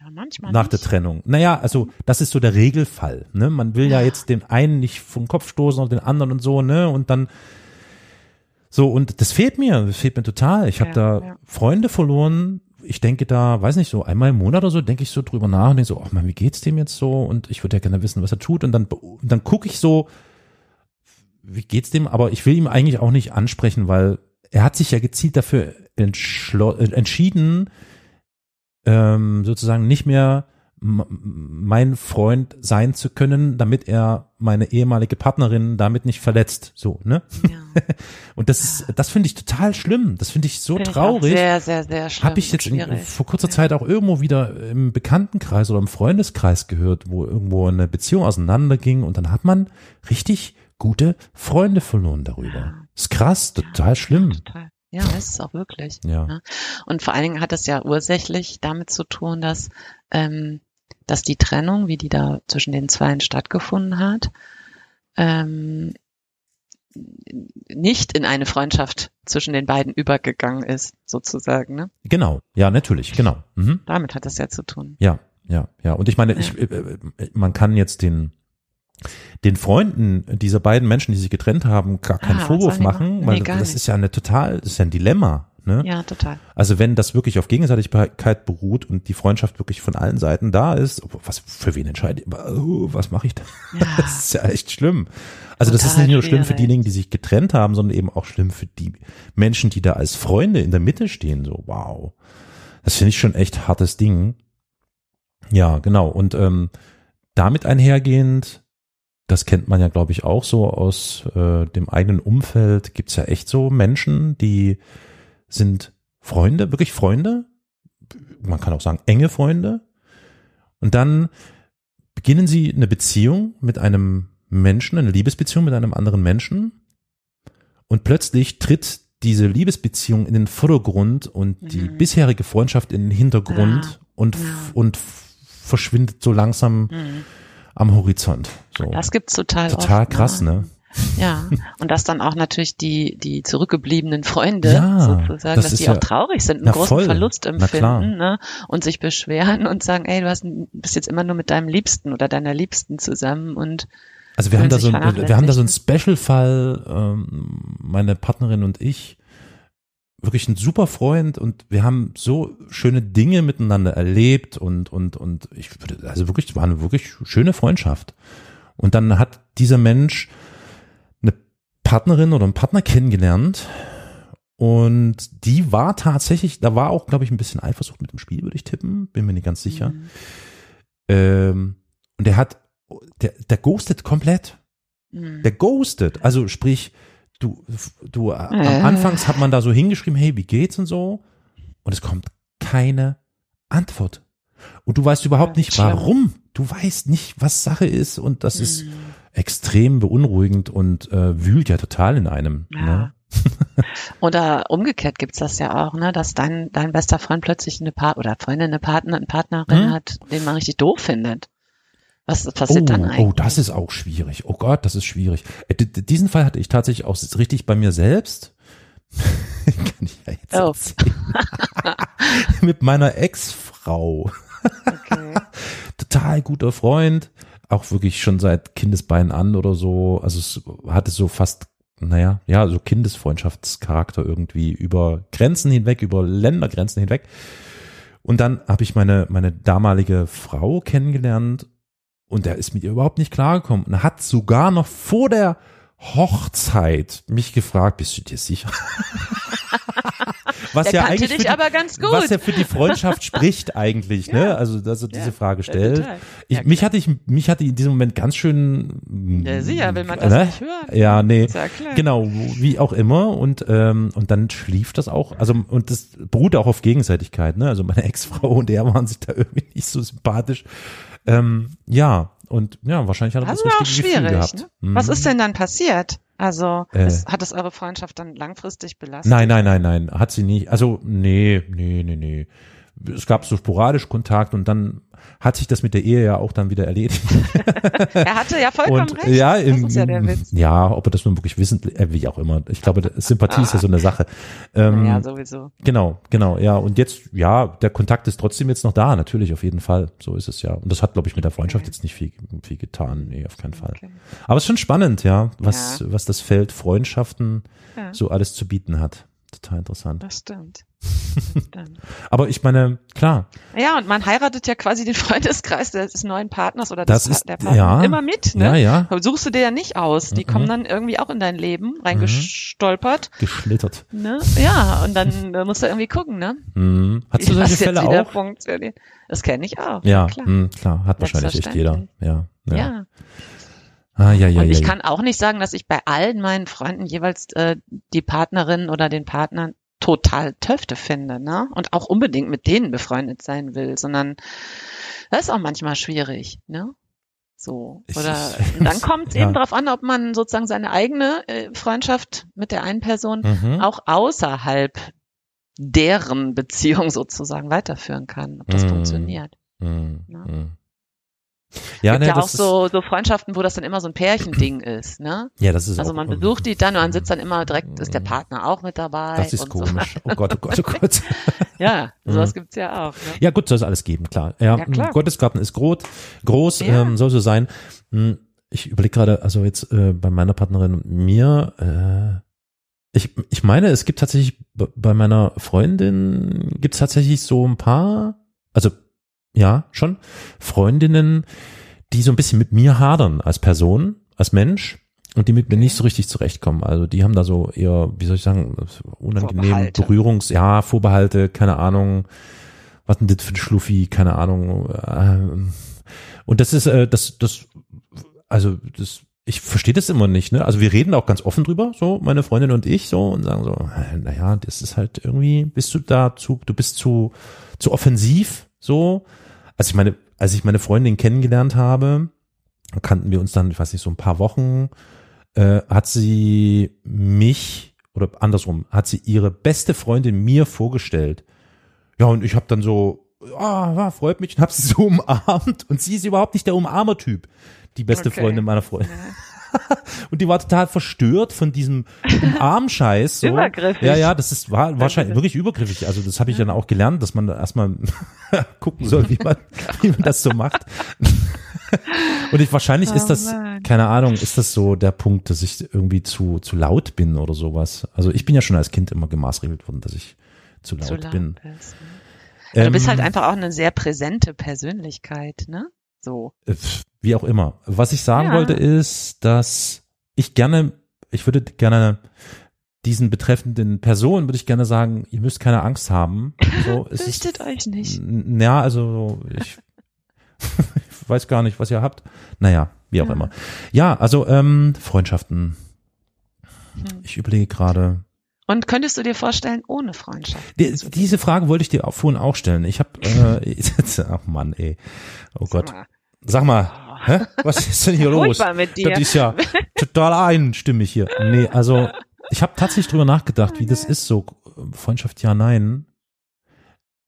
ja, manchmal nach nicht. der Trennung. Naja, also das ist so der Regelfall. Ne? Man will ja jetzt den einen nicht vom Kopf stoßen und den anderen und so, ne? Und dann so, und das fehlt mir, das fehlt mir total. Ich habe Ja, da ja. Freunde verloren. Ich denke da, weiß nicht, so einmal im Monat oder so, denke ich so drüber nach und denke so, ach man, wie geht's dem jetzt so? Und ich würde ja gerne wissen, was er tut. Und dann, und dann gucke ich so, wie geht's dem? Aber ich will ihm eigentlich auch nicht ansprechen, weil er hat sich ja gezielt dafür entschieden, ähm, sozusagen nicht mehr mein Freund sein zu können, damit er meine ehemalige Partnerin damit nicht verletzt. So, ne? Ja. Und das ist, das finde ich total schlimm. Das finde ich so ich auch traurig. Sehr, sehr, sehr schlimm. Habe ich jetzt in, vor kurzer Zeit auch irgendwo wieder im Bekanntenkreis oder im Freundeskreis gehört, wo irgendwo eine Beziehung auseinanderging und dann hat man richtig gute Freunde verloren darüber. Ja. Ist krass, total schlimm. Total. Ja, ist es auch wirklich. Ja. Ne? Und vor allen Dingen hat es ja ursächlich damit zu tun, dass, ähm, dass die Trennung, wie die da zwischen den Zweien stattgefunden hat, ähm, nicht in eine Freundschaft zwischen den beiden übergegangen ist, sozusagen. Ne? Genau, ja, natürlich, genau. Mhm. Damit hat es ja zu tun. Ja, ja, ja. Und ich meine, ich, äh, äh, man kann jetzt den den Freunden dieser beiden Menschen, die sich getrennt haben, gar keinen Ah, Vorwurf machen, weil Nee, gar das nicht. ist ja eine total, das ist ja ein Dilemma. Ne? Ja, total. Also wenn das wirklich auf Gegenseitigkeit beruht und die Freundschaft wirklich von allen Seiten da ist, was für wen entscheide ich? Oh, Was mache ich da? Ja. Das ist ja echt schlimm. Also das ist Total nicht nur schlimm für diejenigen, die sich getrennt haben, sondern eben auch schlimm für die Menschen, die da als Freunde in der Mitte stehen. So, wow. Das finde ich schon echt hartes Ding. Ja, genau. Und ähm, damit einhergehend, das kennt man ja, glaube ich, auch so aus äh, dem eigenen Umfeld, gibt's ja echt so Menschen, die sind Freunde, wirklich Freunde. Man kann auch sagen, enge Freunde. Und dann beginnen sie eine Beziehung mit einem Menschen, eine Liebesbeziehung mit einem anderen Menschen. Und plötzlich tritt diese Liebesbeziehung in den Vordergrund und die Mhm. bisherige Freundschaft in den Hintergrund Ja. und, Ja. und verschwindet so langsam Mhm. Am Horizont. So. Das gibt's total Total oft, krass, ne? Ja, und dass dann auch natürlich die, die zurückgebliebenen Freunde Ja, sozusagen, das dass die ja- auch traurig sind, einen na großen voll, Verlust empfinden ne, und sich beschweren und sagen, ey, du hast, bist jetzt immer nur mit deinem Liebsten oder deiner Liebsten zusammen und Also wir haben da so ein, wir haben da so einen Special-Fall, ähm, meine Partnerin und ich, wirklich ein super Freund und wir haben so schöne Dinge miteinander erlebt und und und ich würde also wirklich es war eine wirklich schöne Freundschaft. Und dann hat dieser Mensch eine Partnerin oder einen Partner kennengelernt und die war tatsächlich, da war auch glaube ich ein bisschen Eifersucht mit dem Spiel, würde ich tippen, bin mir nicht ganz sicher. Mhm. Ähm, und der hat der der ghostet komplett. Mhm. Der ghostet. Also sprich, du, du, äh. Äh. am Anfangs hat man da so hingeschrieben, hey, wie geht's und so. Und es kommt keine Antwort. Und du weißt überhaupt nicht, warum. Du weißt nicht, was Sache ist. Und das ist Mhm. extrem beunruhigend und äh, wühlt ja total in einem. Ja. Ne? Oder umgekehrt gibt's das ja auch, ne, dass dein, dein bester Freund plötzlich eine Part oder Freundin, eine Partner, eine Partnerin Hm? hat, den man richtig doof findet. Was passiert Oh, dann eigentlich? oh, das ist auch schwierig. Oh Gott, das ist schwierig. Äh, d- Diesen Fall hatte ich tatsächlich auch richtig bei mir selbst. Kann ich ja jetzt Oh. erzählen. Mit meiner Ex-Frau. Okay. total guter Freund, auch wirklich schon seit Kindesbeinen an oder so. Also es hatte so fast, naja, ja, so Kindesfreundschaftscharakter irgendwie über Grenzen hinweg, über Ländergrenzen hinweg. Und dann habe ich meine, meine damalige Frau kennengelernt und der ist mit ihr überhaupt nicht klargekommen und hat sogar noch vor der Hochzeit mich gefragt, bist du dir sicher? was Der ja eigentlich für die, aber ganz gut. was ja für die Freundschaft spricht eigentlich, ne? Ja. Also, dass er diese Ja, Frage ja, stellt. total. Ich, Ja, mich hatte ich, mich hatte in diesem Moment ganz schön. Ja, sicher, will man das ne? nicht hören. Ja, nee. Ja. Genau, wie auch immer. Und, ähm, und dann schlief das auch. Also, und das beruhte auch auf Gegenseitigkeit, ne? Also meine Ex-Frau und er waren sich da irgendwie nicht so sympathisch. Ähm, ja, und ja, wahrscheinlich hat er Das das ist auch richtige Gefühl schwierig. gehabt. Ne? Mhm. Was ist denn dann passiert? Also, Äh. es, hat es eure Freundschaft dann langfristig belastet? Nein, nein, nein, nein, hat sie nicht. Also, nee, nee, nee, nee. Es gab so sporadisch Kontakt und dann hat sich das mit der Ehe ja auch dann wieder erledigt. Er hatte ja vollkommen Und recht. ja, das im, ist ja der Witz. ja, ob er das nun wirklich wissen, äh, wie auch immer. Ich glaube, Sympathie ist ja so eine Sache. Ähm, ja, sowieso. Genau, genau, ja. Und jetzt, ja, der Kontakt ist trotzdem jetzt noch da, natürlich, auf jeden Fall. So ist es ja. Und das hat, glaube ich, mit der Freundschaft Okay. jetzt nicht viel, viel getan. Nee, auf keinen Fall. Okay. Aber es ist schon spannend, ja, was, was das Feld Freundschaften Ja. so alles zu bieten hat. Total interessant. Das stimmt. Das stimmt. Aber ich meine, klar, Ja, und man heiratet ja quasi den Freundeskreis des neuen Partners oder Das des, ist- der Partner ja. immer mit, ne? ja, ja, Suchst du dir ja nicht aus. Die Mhm. kommen dann irgendwie auch in dein Leben reingestolpert. geschlittert. Ne? Ja, und dann äh, musst du irgendwie gucken, ne? Mhm. Hast du solche Fälle auch? funktioniert. Das kenne ich auch. Ja, klar. mh, klar, hat wahrscheinlich echt jeder. Ja, ja. Ja. Ah, ja, ja, und ich ja. kann auch nicht sagen, dass ich bei allen meinen Freunden jeweils äh, die Partnerin oder den Partner total Töfte finde, ne? Und auch unbedingt mit denen befreundet sein will, sondern das ist auch manchmal schwierig, ne? So. Oder ich- dann kommt es ja. eben drauf an, ob man sozusagen seine eigene äh, Freundschaft mit der einen Person Mhm. auch außerhalb deren Beziehung sozusagen weiterführen kann, ob das Mhm. funktioniert. Mhm. Ja. Ja, Gibt ne, ja auch so, so Freundschaften, wo das dann immer so ein Pärchending ist, ne? ja, das ist Also man besucht die dann und dann sitzt dann immer direkt, ist der Partner auch mit dabei. Das ist und So. komisch. Oh Gott, oh Gott, oh Gott. Ja, sowas Mhm. gibt's ja auch. Ne? Ja, gut, soll es alles geben, klar. Ja, Ja, klar. Gottesgarten ist groß, groß, Ja. ähm, soll so sein. Hm, Ich überlege gerade, also jetzt äh, bei meiner Partnerin und mir, äh, ich, ich meine, es gibt tatsächlich bei meiner Freundin gibt's tatsächlich so ein paar, also ja, schon Freundinnen, die so ein bisschen mit mir hadern als Person, als Mensch und die mit mir nicht so richtig zurechtkommen. Also die haben da so eher, wie soll ich sagen, unangenehm. Berührungs, ja, Vorbehalte, keine Ahnung, was denn das für ein Schluffi, keine Ahnung. ähm, Und das ist, äh, das, das, also das, ich verstehe das immer nicht, ne? Also wir reden auch ganz offen drüber, so meine Freundin und ich, so und sagen so, äh, naja, das ist halt irgendwie, bist du da zu, du bist zu, zu offensiv, so. Also ich meine, als ich meine Freundin kennengelernt habe, kannten wir uns dann, ich weiß nicht, so ein paar Wochen, äh, hat sie mich oder andersrum, hat sie ihre beste Freundin mir vorgestellt. Ja, und ich habe dann so, ah, ja, freut mich, und hab sie so umarmt und sie ist überhaupt nicht der Umarmer-Typ, die beste Okay. Freundin meiner Freundin. Und die war total verstört von diesem Umarmscheiß. So. Übergriffig. Ja, ja, das ist war wahrscheinlich wirklich übergriffig. Also das habe ich dann auch gelernt, dass man da erstmal gucken soll, wie man, wie man das so macht. Und ich, wahrscheinlich Oh ist das, Mann. keine Ahnung, ist das so der Punkt, dass ich irgendwie zu, zu laut bin oder sowas. Also ich bin ja schon als Kind immer gemaßregelt worden, dass ich zu laut, Zu laut bin. bist, ne? Du bist halt Ähm, einfach auch eine sehr präsente Persönlichkeit, ne? So. Wie auch immer. Was ich sagen Ja. wollte ist, dass ich gerne, ich würde gerne diesen betreffenden Personen würde ich gerne sagen, ihr müsst keine Angst haben. So, es ist, Fürchtet euch nicht. Ja, also ich, ich weiß gar nicht, was ihr habt. Naja, wie auch Ja. immer. Ja, also ähm, Freundschaften. Hm. Ich überlege gerade. Und könntest du dir vorstellen, ohne Freundschaft? Die, diese Frage wollte ich dir auch vorhin auch stellen. Ich habe, äh, ach Mann, ey, oh Gott, mal. Sag mal, hä? was ist denn hier los? Das ist ja total einstimmig hier. Nee, also ich habe tatsächlich drüber nachgedacht, wie das ist, so Freundschaft ja, nein.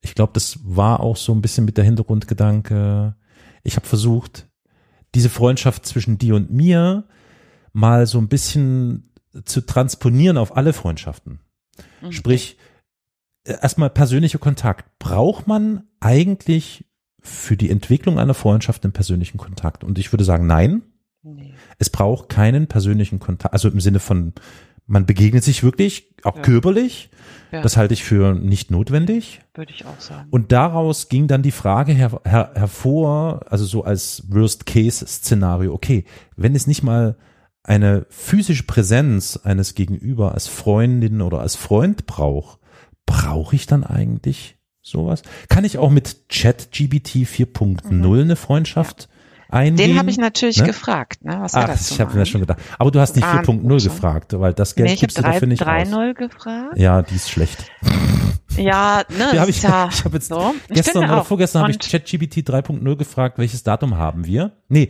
Ich glaube, das war auch so ein bisschen mit der Hintergrundgedanke. Ich habe versucht, diese Freundschaft zwischen dir und mir mal so ein bisschen zu transponieren auf alle Freundschaften. Mhm. Sprich, erstmal persönlicher Kontakt. Braucht man eigentlich für die Entwicklung einer Freundschaft einen persönlichen Kontakt? Und ich würde sagen, nein. Nee. Es braucht keinen persönlichen Kontakt, also im Sinne von, man begegnet sich wirklich, auch Ja. körperlich. Ja. Das halte ich für nicht notwendig. Würde ich auch sagen. Und daraus ging dann die Frage her, her, hervor, also so als Worst-Case-Szenario, okay, wenn es nicht mal eine physische Präsenz eines Gegenüber als Freundin oder als Freund braucht, brauche ich dann eigentlich sowas? Kann ich auch mit ChatGBT 4.0 eine Freundschaft eingehen? Mhm. Den habe ich natürlich ne? gefragt, ne? Was Ach, dazu ich habe mir schon gedacht. Aber du hast nicht Ah, 4.0 gut, so. gefragt, weil das Geld Nee, ich gibst du dafür nicht aus. 3.0 gefragt. Ja, die ist schlecht. Ja, ne, Ja, hab ich, ja ich habe jetzt so. Gestern oder vorgestern habe ich ChatGPT 3.0 gefragt, welches Datum haben wir? Nee,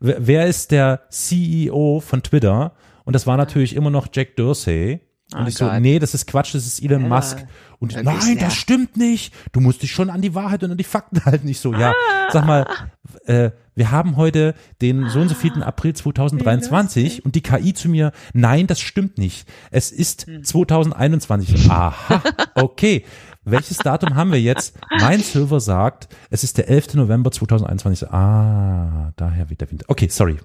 wer, wer ist der CEO von Twitter? Und das war natürlich immer noch Jack Dorsey. Und Oh ich so, Gott. nee, das ist Quatsch, das ist Elon Ja. Musk. Und ich, nein, das stimmt nicht. Du musst dich schon an die Wahrheit und an die Fakten halten. Ich so, ja, sag mal, äh, wir haben heute den so und so vielten April 2023 und die KI zu mir, nein, das stimmt nicht. Es ist Hm. 2021. Aha, okay. Welches Datum haben wir jetzt? Mein Silver sagt, es ist der 11. November 2021. Ah, daher wieder Winter. Okay, sorry.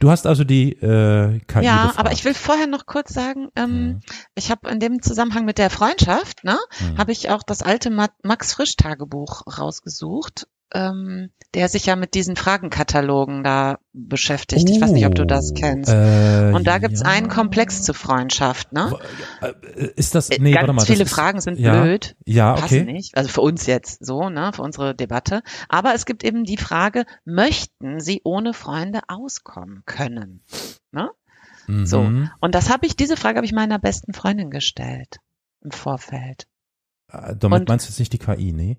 Du hast also die äh, KI. Ja, gefragt. aber ich will vorher noch kurz sagen, ähm, ich habe in dem Zusammenhang mit der Freundschaft, ne, Hm. habe ich auch das alte Ma Max Frisch Tagebuch rausgesucht, ähm, der sich ja mit diesen Fragenkatalogen da beschäftigt. ich weiß nicht, ob du das Oh, kennst. Äh, Und da gibt's ja. einen Komplex zur Freundschaft, ne? Äh, Ist das, Äh, nee, Ganz warte mal. viele das ist, Fragen sind ja, blöd. Ja, passen okay. nicht. Also für uns jetzt so, ne, für unsere Debatte. Aber es gibt eben die Frage, möchten Sie ohne Freunde auskommen können? Ne? So. Mhm. Und das habe ich, diese Frage habe ich meiner besten Freundin gestellt im Vorfeld. Äh, Damit Und- meinst du jetzt nicht die KI, nee?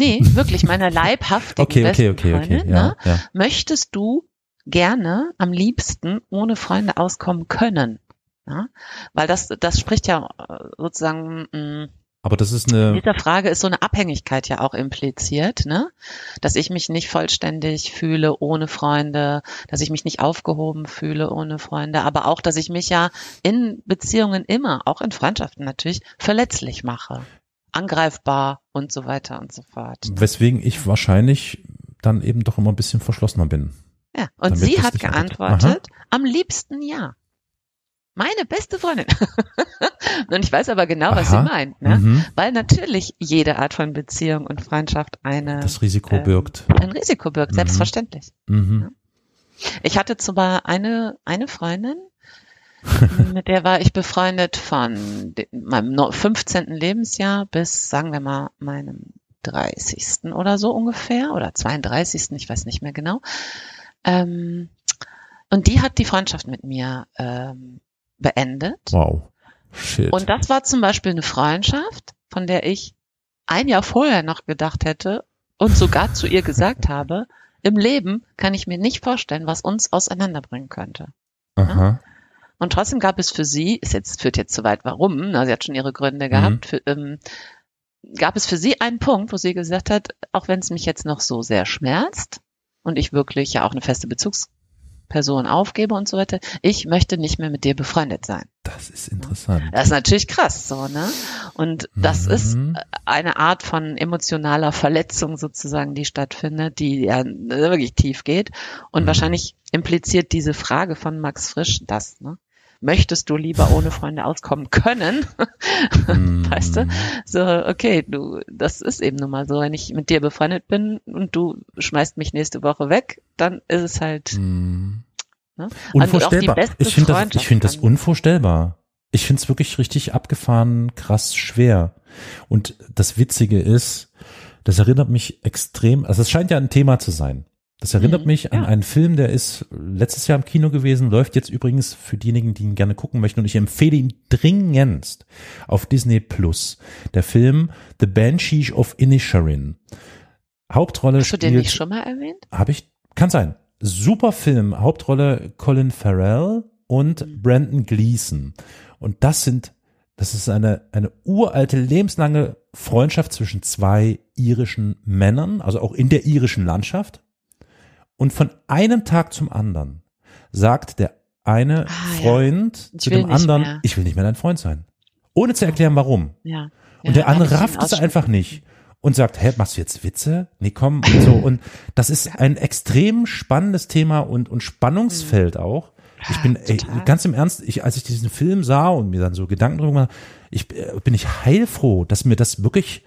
Nee, wirklich meiner leibhaftigen Okay, okay, besten okay, okay. Freundin. Ja, Ne? ja. Möchtest du gerne am liebsten ohne Freunde auskommen können? Ja? Weil das, das spricht ja äh, sozusagen mh, Aber das ist In eine, dieser Frage ist so eine Abhängigkeit ja auch impliziert, ne? Dass ich mich nicht vollständig fühle ohne Freunde, dass ich mich nicht aufgehoben fühle ohne Freunde, aber auch, dass ich mich ja in Beziehungen immer, auch in Freundschaften natürlich, verletzlich mache, angreifbar und so weiter und so fort. weswegen ich wahrscheinlich dann eben doch immer ein bisschen verschlossener bin. Ja, und Damit sie hat geantwortet, am liebsten ja. Meine beste Freundin. und ich weiß aber genau, was Aha. sie meint, ne? Mhm. Weil natürlich jede Art von Beziehung und Freundschaft eine Das Risiko ähm, birgt. ein Risiko birgt, Mhm. selbstverständlich. Mhm. Ich hatte zwar eine, eine Freundin, mit der war ich befreundet von meinem no- 15. Lebensjahr bis, sagen wir mal, meinem 30. oder so ungefähr, oder 32. ich weiß nicht mehr genau. Ähm, und die hat die Freundschaft mit mir ähm, beendet. Wow. Shit. Und das war zum Beispiel eine Freundschaft, von der ich ein Jahr vorher noch gedacht hätte und sogar zu ihr gesagt habe, im Leben kann ich mir nicht vorstellen, was uns auseinanderbringen könnte. Aha. Und trotzdem gab es für sie, ist jetzt, führt jetzt zu weit, warum, na, sie hat schon ihre Gründe Mhm. gehabt, für, ähm, gab es für sie einen Punkt, wo sie gesagt hat, auch wenn es mich jetzt noch so sehr schmerzt und ich wirklich ja auch eine feste Bezugsperson aufgebe und so weiter, ich möchte nicht mehr mit dir befreundet sein. Das ist interessant. Das ist natürlich krass, so, ne? Und das Mhm. ist eine Art von emotionaler Verletzung sozusagen, die stattfindet, die ja wirklich tief geht. Und Mhm. wahrscheinlich impliziert diese Frage von Max Frisch das, ne? Möchtest du lieber ohne Freunde auskommen können? Mhm. Weißt du? So, okay, du, das ist eben nun mal so. Wenn ich mit dir befreundet bin und du schmeißt mich nächste Woche weg, dann ist es halt, Mhm. ne? Auch Unvorstellbar. beste Ich finde das, ich finde das unvorstellbar. Ich finde es wirklich richtig abgefahren, krass schwer. Und das Witzige ist, das erinnert mich extrem, also es scheint ja ein Thema zu sein. Das erinnert Mhm, mich an ja. einen Film, der ist letztes Jahr im Kino gewesen, läuft jetzt übrigens für diejenigen, die ihn gerne gucken möchten und ich empfehle ihn dringendst auf Disney Plus. Der Film The Banshee of Inisherin. Hauptrolle Hast du den nicht spielt, schon mal erwähnt? habe ich, kann sein. Super Film, Hauptrolle Colin Farrell und Mhm. Brandon Gleason. Und das sind, das ist eine, eine uralte, lebenslange Freundschaft zwischen zwei irischen Männern, also auch in der irischen Landschaft. Und von einem Tag zum anderen sagt der eine Ah, ja. Freund Ich zu dem anderen, mehr. ich will nicht mehr dein Freund sein. Ohne zu erklären, warum. Ja. Und der andere rafft es einfach nicht und sagt, hä, machst du jetzt Witze? Nee, komm, und so. Und das ist ein extrem spannendes Thema und, und Spannungsfeld auch. Ich bin ey, ganz im Ernst, ich, als ich diesen Film sah und mir dann so Gedanken drüber ich äh, bin ich heilfroh, dass mir das wirklich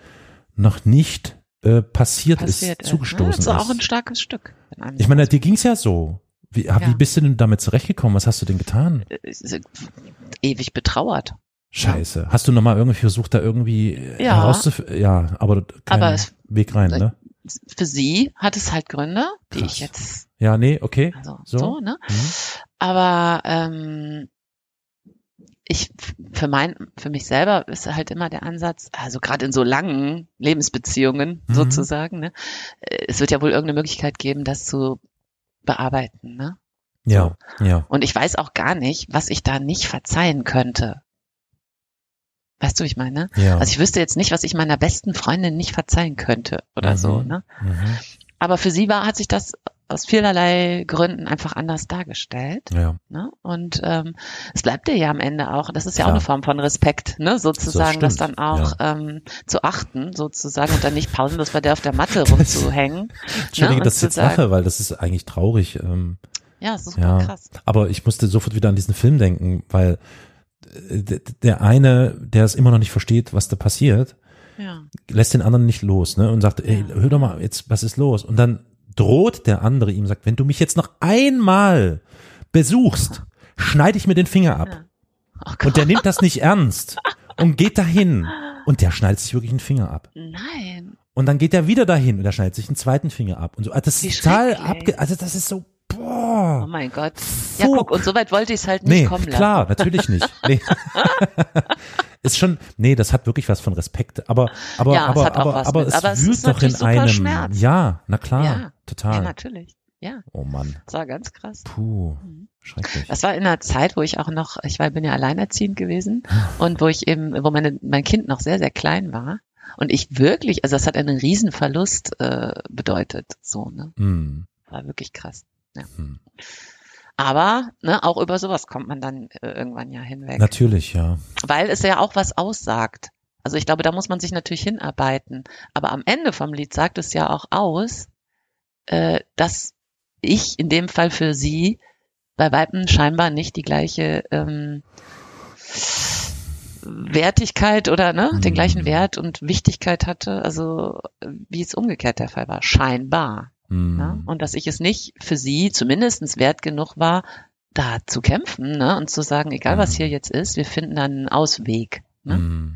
noch nicht äh, passiert, Passiert ist, ist. zugestoßen ne? Das ist auch ein ist. starkes Stück. Ich meine, dir ging's ja so. Wie, ja. Ja. wie bist du denn damit zurechtgekommen? Was hast du denn getan? ist, ist ewig betrauert. Scheiße. Hast du nochmal irgendwie versucht, da irgendwie äh, Ja. herauszufinden? Ja, aber kein Aber es- Weg rein, ne? Für sie hat es halt Gründe, die Krass. ich jetzt, Ja, nee, okay. also So. so, ne? Mhm. Aber ähm, ich für mein, für mich selber ist halt immer der Ansatz, also gerade in so langen Lebensbeziehungen Mhm. sozusagen, ne? Es wird ja wohl irgendeine Möglichkeit geben, das zu bearbeiten, ne? Ja, ja. Und ich weiß auch gar nicht, was ich da nicht verzeihen könnte. Weißt du, wie ich meine? Ja. Also ich wüsste jetzt nicht, was ich meiner besten Freundin nicht verzeihen könnte oder Mhm. so, ne? Mhm. Aber für sie war, hat sich das aus vielerlei Gründen einfach anders dargestellt. Ja. Ne? Und ähm, es bleibt dir ja am Ende auch, das ist ja Klar. auch eine Form von Respekt, ne? sozusagen, das, stimmt, dann auch ähm, zu achten, sozusagen, und dann nicht pausenlos bei der auf der Matte rumzuhängen. Entschuldige, und dass ich zu jetzt sagen- lache, weil das ist eigentlich traurig. Ähm, Ja, super ja. krass. Aber ich musste sofort wieder an diesen Film denken, weil äh, der eine, der es immer noch nicht versteht, was da passiert, Ja. lässt den anderen nicht los, ne? Und sagt, ey, Ja. hör doch mal, jetzt, was ist los? Und dann droht der andere ihm, sagt, wenn du mich jetzt noch einmal besuchst, schneide ich mir den Finger ab. Ja. Oh. Und der nimmt das nicht ernst und geht dahin. Und der schneidet sich wirklich einen Finger ab. Nein. Und dann geht er wieder dahin und er schneidet sich einen zweiten Finger ab. Und so, also das ist total abge, also das ist so, Oh boah. mein Gott. Ja, Fuck. guck, und so weit wollte ich es halt nicht Nee, kommen lassen. klar, natürlich nicht. Nee. ist schon, nee, das hat wirklich was von Respekt. Aber, aber, Ja, es aber, aber, aber es aber es wühlt ist doch in einem. Schmerz. Ja, na klar, Ja. Ja, total. natürlich. Ja, oh Mann, das war ganz krass. puh, Mhm. schrecklich. Das war in einer Zeit, wo ich auch noch, ich war, bin ja alleinerziehend gewesen und wo ich eben, wo meine, mein Kind noch sehr, sehr klein war. Und ich wirklich, also das hat einen Riesenverlust äh, bedeutet. So, ne? Hm, War wirklich krass. hm. Aber ne, auch über sowas kommt man dann äh, irgendwann ja hinweg. Natürlich, ja. Weil es ja auch was aussagt. Also ich glaube, da muss man sich natürlich hinarbeiten. Aber am Ende vom Lied sagt es ja auch aus, äh, dass ich in dem Fall für sie bei Weitem scheinbar nicht die gleiche ähm, Wertigkeit oder ne, den Mhm. gleichen Wert und Wichtigkeit hatte, also wie es umgekehrt der Fall war. Scheinbar. Hm. Ne? Und dass ich es nicht für sie zumindestens wert genug war, da zu kämpfen ne? und zu sagen, egal was Mhm. hier jetzt ist, wir finden dann einen Ausweg. Ne? Hm.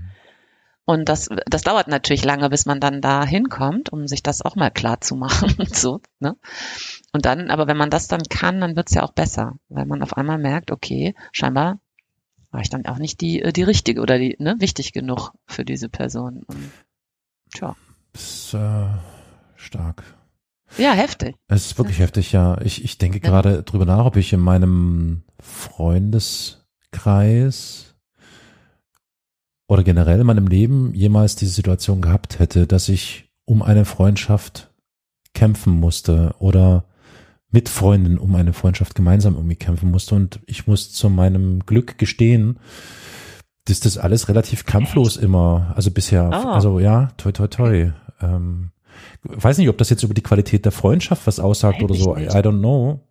Und das, das dauert natürlich lange, bis man dann da hinkommt, um sich das auch mal klar zu machen. und so, ne? Und dann, aber wenn man das dann kann, dann wird's ja auch besser, weil man auf einmal merkt, okay, scheinbar war ich dann auch nicht die, äh, die richtige oder die, ne, wichtig genug für diese Person. Und, tja. Ist, äh, stark. Ja, heftig. Es ist wirklich heftig, ja. Ich, ich denke Ja. gerade drüber nach, ob ich in meinem Freundeskreis oder generell in meinem Leben jemals diese Situation gehabt hätte, dass ich um eine Freundschaft kämpfen musste oder mit Freunden um eine Freundschaft gemeinsam irgendwie kämpfen musste. Und ich muss zu meinem Glück gestehen, dass das alles relativ kampflos immer, also bisher, Oh. also ja, toi toi toi. Ähm, weiß nicht, ob das jetzt über die Qualität der Freundschaft was aussagt oder ich so. I, nicht. I don't know.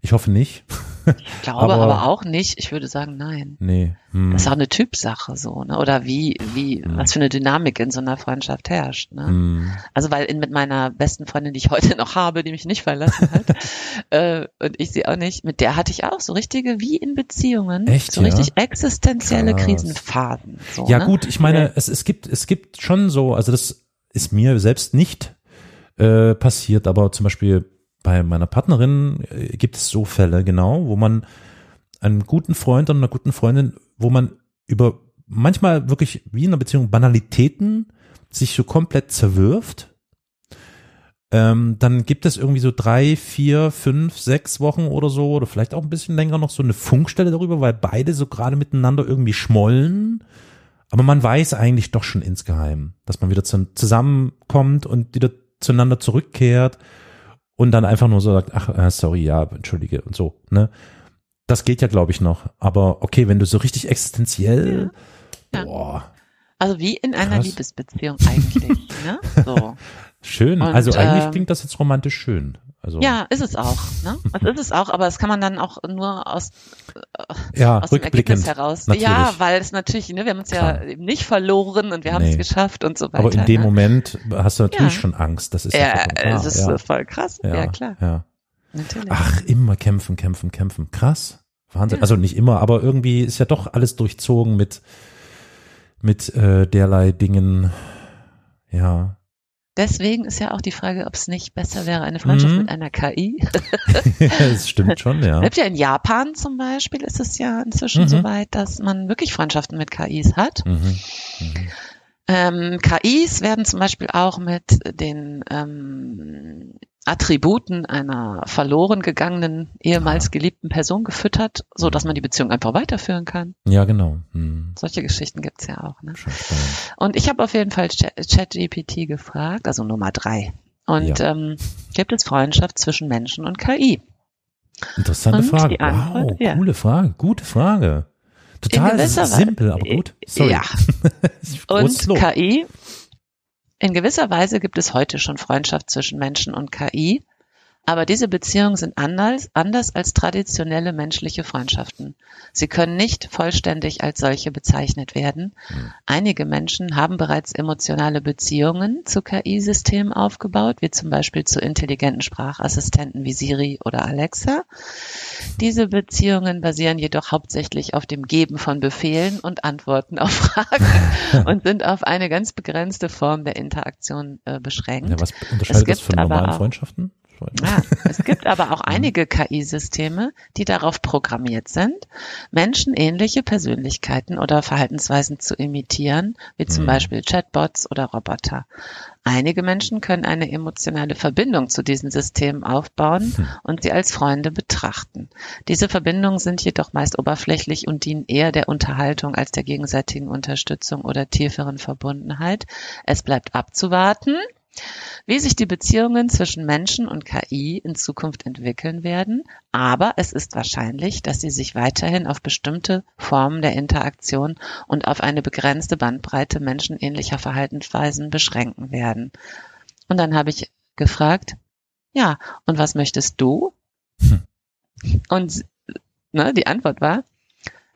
Ich hoffe nicht. Ich glaube Aber- aber, auch nicht. Ich würde sagen, nein. Nee. Hm. Das ist auch eine Typsache so, ne? Oder wie, wie, was für eine Dynamik in so einer Freundschaft herrscht. Ne? Hm. Also weil in, mit meiner besten Freundin, die ich heute noch habe, die mich nicht verlassen hat, äh, und ich sie auch nicht, mit der hatte ich auch so richtige, wie in Beziehungen, Echt, so ja? richtig existenzielle Krass. Krisenphasen. So, Ja ne? gut, ich meine, es, es gibt es gibt schon so, also das ist mir selbst nicht äh, passiert, aber zum Beispiel bei meiner Partnerin äh, gibt es so Fälle genau, wo man einen guten Freund und einer guten Freundin, wo man über manchmal wirklich wie in einer Beziehung Banalitäten sich so komplett zerwirft. Ähm, dann gibt es irgendwie so drei, vier, fünf, sechs Wochen oder so oder vielleicht auch ein bisschen länger noch so eine Funkstelle darüber, weil beide so gerade miteinander irgendwie schmollen. Aber man weiß eigentlich doch schon insgeheim, dass man wieder zu, zusammenkommt und wieder zueinander zurückkehrt und dann einfach nur so sagt, ach, äh, sorry, ja, entschuldige und so, ne? Das geht ja, glaube ich, noch. Aber okay, wenn du so richtig existenziell, Ja. boah, Also wie in einer Krass. Liebesbeziehung eigentlich. ne? So. schön. Und, also eigentlich ähm, klingt das jetzt romantisch schön. Also Ja, ist es auch. Ne? Das ist es auch, aber das kann man dann auch nur aus, ja aus dem. Ergebnis heraus. natürlich. Ja, weil es natürlich, ne, wir haben uns ja Klar. eben nicht verloren und wir haben Nee. es geschafft und so weiter. aber in dem ne? Moment hast du natürlich Ja. schon Angst. Das ist ja, Ja, es ist ja. äh, voll krass. Ja, klar. Ja. Natürlich. Ach, immer kämpfen, kämpfen, kämpfen. Krass. Wahnsinn. Ja. Also nicht immer, aber irgendwie ist ja doch alles durchzogen mit, mit äh, derlei Dingen. Ja. Deswegen ist ja auch die Frage, ob es nicht besser wäre, eine Freundschaft Mhm. mit einer KI. das stimmt schon, ja. Es gibt ja in Japan zum Beispiel, ist es ja inzwischen Mhm. so weit, dass man wirklich Freundschaften mit KIs hat. Mhm. Mhm. Ähm, KIs werden zum Beispiel auch mit den ähm, Attributen einer verloren gegangenen, ehemals geliebten Person gefüttert, so dass man die Beziehung einfach weiterführen kann. Ja, genau. Mhm. Solche Geschichten gibt's ja auch. Ne? Und ich habe auf jeden Fall Ch- ChatGPT gefragt, also Nummer drei. Und Ja. ähm, gibt es Freundschaft zwischen Menschen und KI? Interessante Und Frage. Antwort, wow, ja. coole Frage, gute Frage. Total simpel, aber gut. Sorry. Ja. Und. KI, in gewisser Weise gibt es heute schon Freundschaft zwischen Menschen und KI, aber diese Beziehungen sind anders, anders als traditionelle menschliche Freundschaften. Sie können nicht vollständig als solche bezeichnet werden. Hm. Einige Menschen haben bereits emotionale Beziehungen zu KI-Systemen aufgebaut, wie zum Beispiel zu intelligenten Sprachassistenten wie Siri oder Alexa. Diese Beziehungen basieren jedoch hauptsächlich auf dem Geben von Befehlen und Antworten auf Fragen und sind auf eine ganz begrenzte Form der Interaktion äh, beschränkt. Ja, was unterscheidet das von normalen Freundschaften? Ja, es gibt aber auch einige KI-Systeme, die darauf programmiert sind, menschenähnliche Persönlichkeiten oder Verhaltensweisen zu imitieren, wie zum Mhm. Beispiel Chatbots oder Roboter. Einige Menschen können eine emotionale Verbindung zu diesen Systemen aufbauen Hm. und sie als Freunde betrachten. Diese Verbindungen sind jedoch meist oberflächlich und dienen eher der Unterhaltung als der gegenseitigen Unterstützung oder tieferen Verbundenheit. Es bleibt abzuwarten, wie sich die Beziehungen zwischen Menschen und KI in Zukunft entwickeln werden, aber es ist wahrscheinlich, dass sie sich weiterhin auf bestimmte Formen der Interaktion und auf eine begrenzte Bandbreite menschenähnlicher Verhaltensweisen beschränken werden. Und dann habe ich gefragt, ja, und was möchtest du? Hm. Und ne, die Antwort war,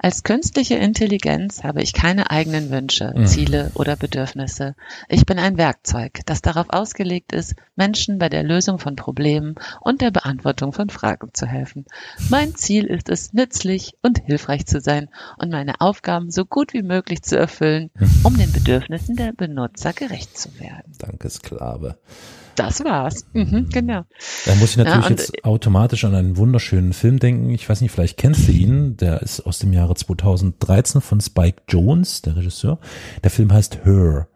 als künstliche Intelligenz habe ich keine eigenen Wünsche, Mhm. Ziele oder Bedürfnisse. Ich bin ein Werkzeug, das darauf ausgelegt ist, Menschen bei der Lösung von Problemen und der Beantwortung von Fragen zu helfen. Mein Ziel ist es, nützlich und hilfreich zu sein und meine Aufgaben so gut wie möglich zu erfüllen, um den Bedürfnissen der Benutzer gerecht zu werden. Danke, Sklave. Das war's. Mhm, genau. Da muss ich natürlich Ja, jetzt automatisch an einen wunderschönen Film denken. Ich weiß nicht, vielleicht kennst du ihn. Der ist aus dem Jahre 2013 von Spike Jones, der Regisseur. Der Film heißt Her,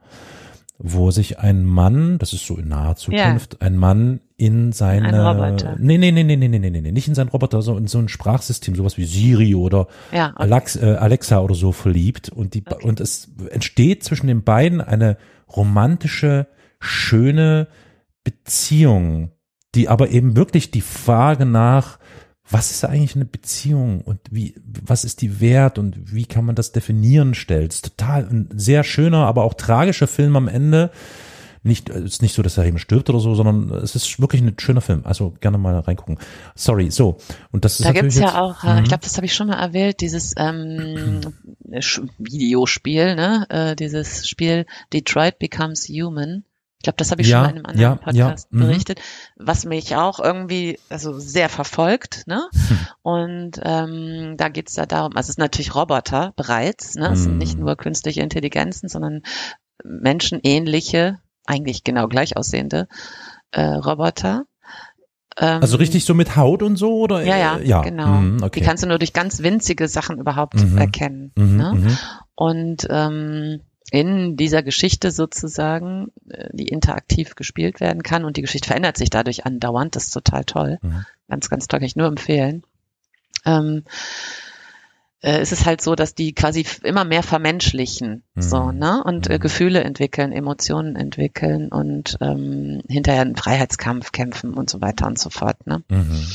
wo sich ein Mann, das ist so in naher Zukunft, ein Mann in seine, Ein Roboter. nee, nee, nee, nee, nee, nee, nee, nee, nicht in seinen Roboter, sondern in so ein Sprachsystem, sowas wie Siri oder Ja, und Alex, äh, Alexa oder so verliebt und die Okay. und es entsteht zwischen den beiden eine romantische, schöne Beziehung, die aber eben wirklich die Frage nach, was ist eigentlich eine Beziehung und wie, was ist die Wert und wie kann man das definieren stellt. Ist total ein sehr schöner, aber auch tragischer Film am Ende. Nicht, es ist nicht so, dass er eben stirbt oder so, sondern es ist wirklich ein schöner Film. Also gerne mal reingucken. Sorry, so. Und das ist Da gibt's ja jetzt- auch, äh, Mhm. ich glaube, das habe ich schon mal erwähnt, dieses ähm, Videospiel, ne? Äh, dieses Spiel Detroit Becomes Human. Ich glaube, das habe ich Ja, schon in einem anderen ja, Podcast ja, mhm. berichtet, was mich auch irgendwie also sehr verfolgt, ne? Hm. Und ähm, da geht's da darum, also es sind natürlich Roboter bereits, ne? Es sind nicht Mhm. nur künstliche Intelligenzen, sondern menschenähnliche, eigentlich genau gleich aussehende äh, Roboter. Ähm, Also richtig so mit Haut und so oder? ja, ja, ja. genau. Mhm, okay. Die kannst du nur durch ganz winzige Sachen überhaupt Mhm. erkennen. mhm, Ne? mhm. Und ähm, in dieser Geschichte sozusagen, äh, die interaktiv gespielt werden kann und die Geschichte verändert sich dadurch andauernd, das ist total toll. Mhm. Ganz, ganz toll, kann ich nur empfehlen. Ähm, äh, es ist halt so, dass die quasi immer mehr vermenschlichen, Mhm. so, ne? Und äh, Mhm. Gefühle entwickeln, Emotionen entwickeln und ähm, hinterher einen Freiheitskampf kämpfen und so weiter und so fort, ne? Mhm.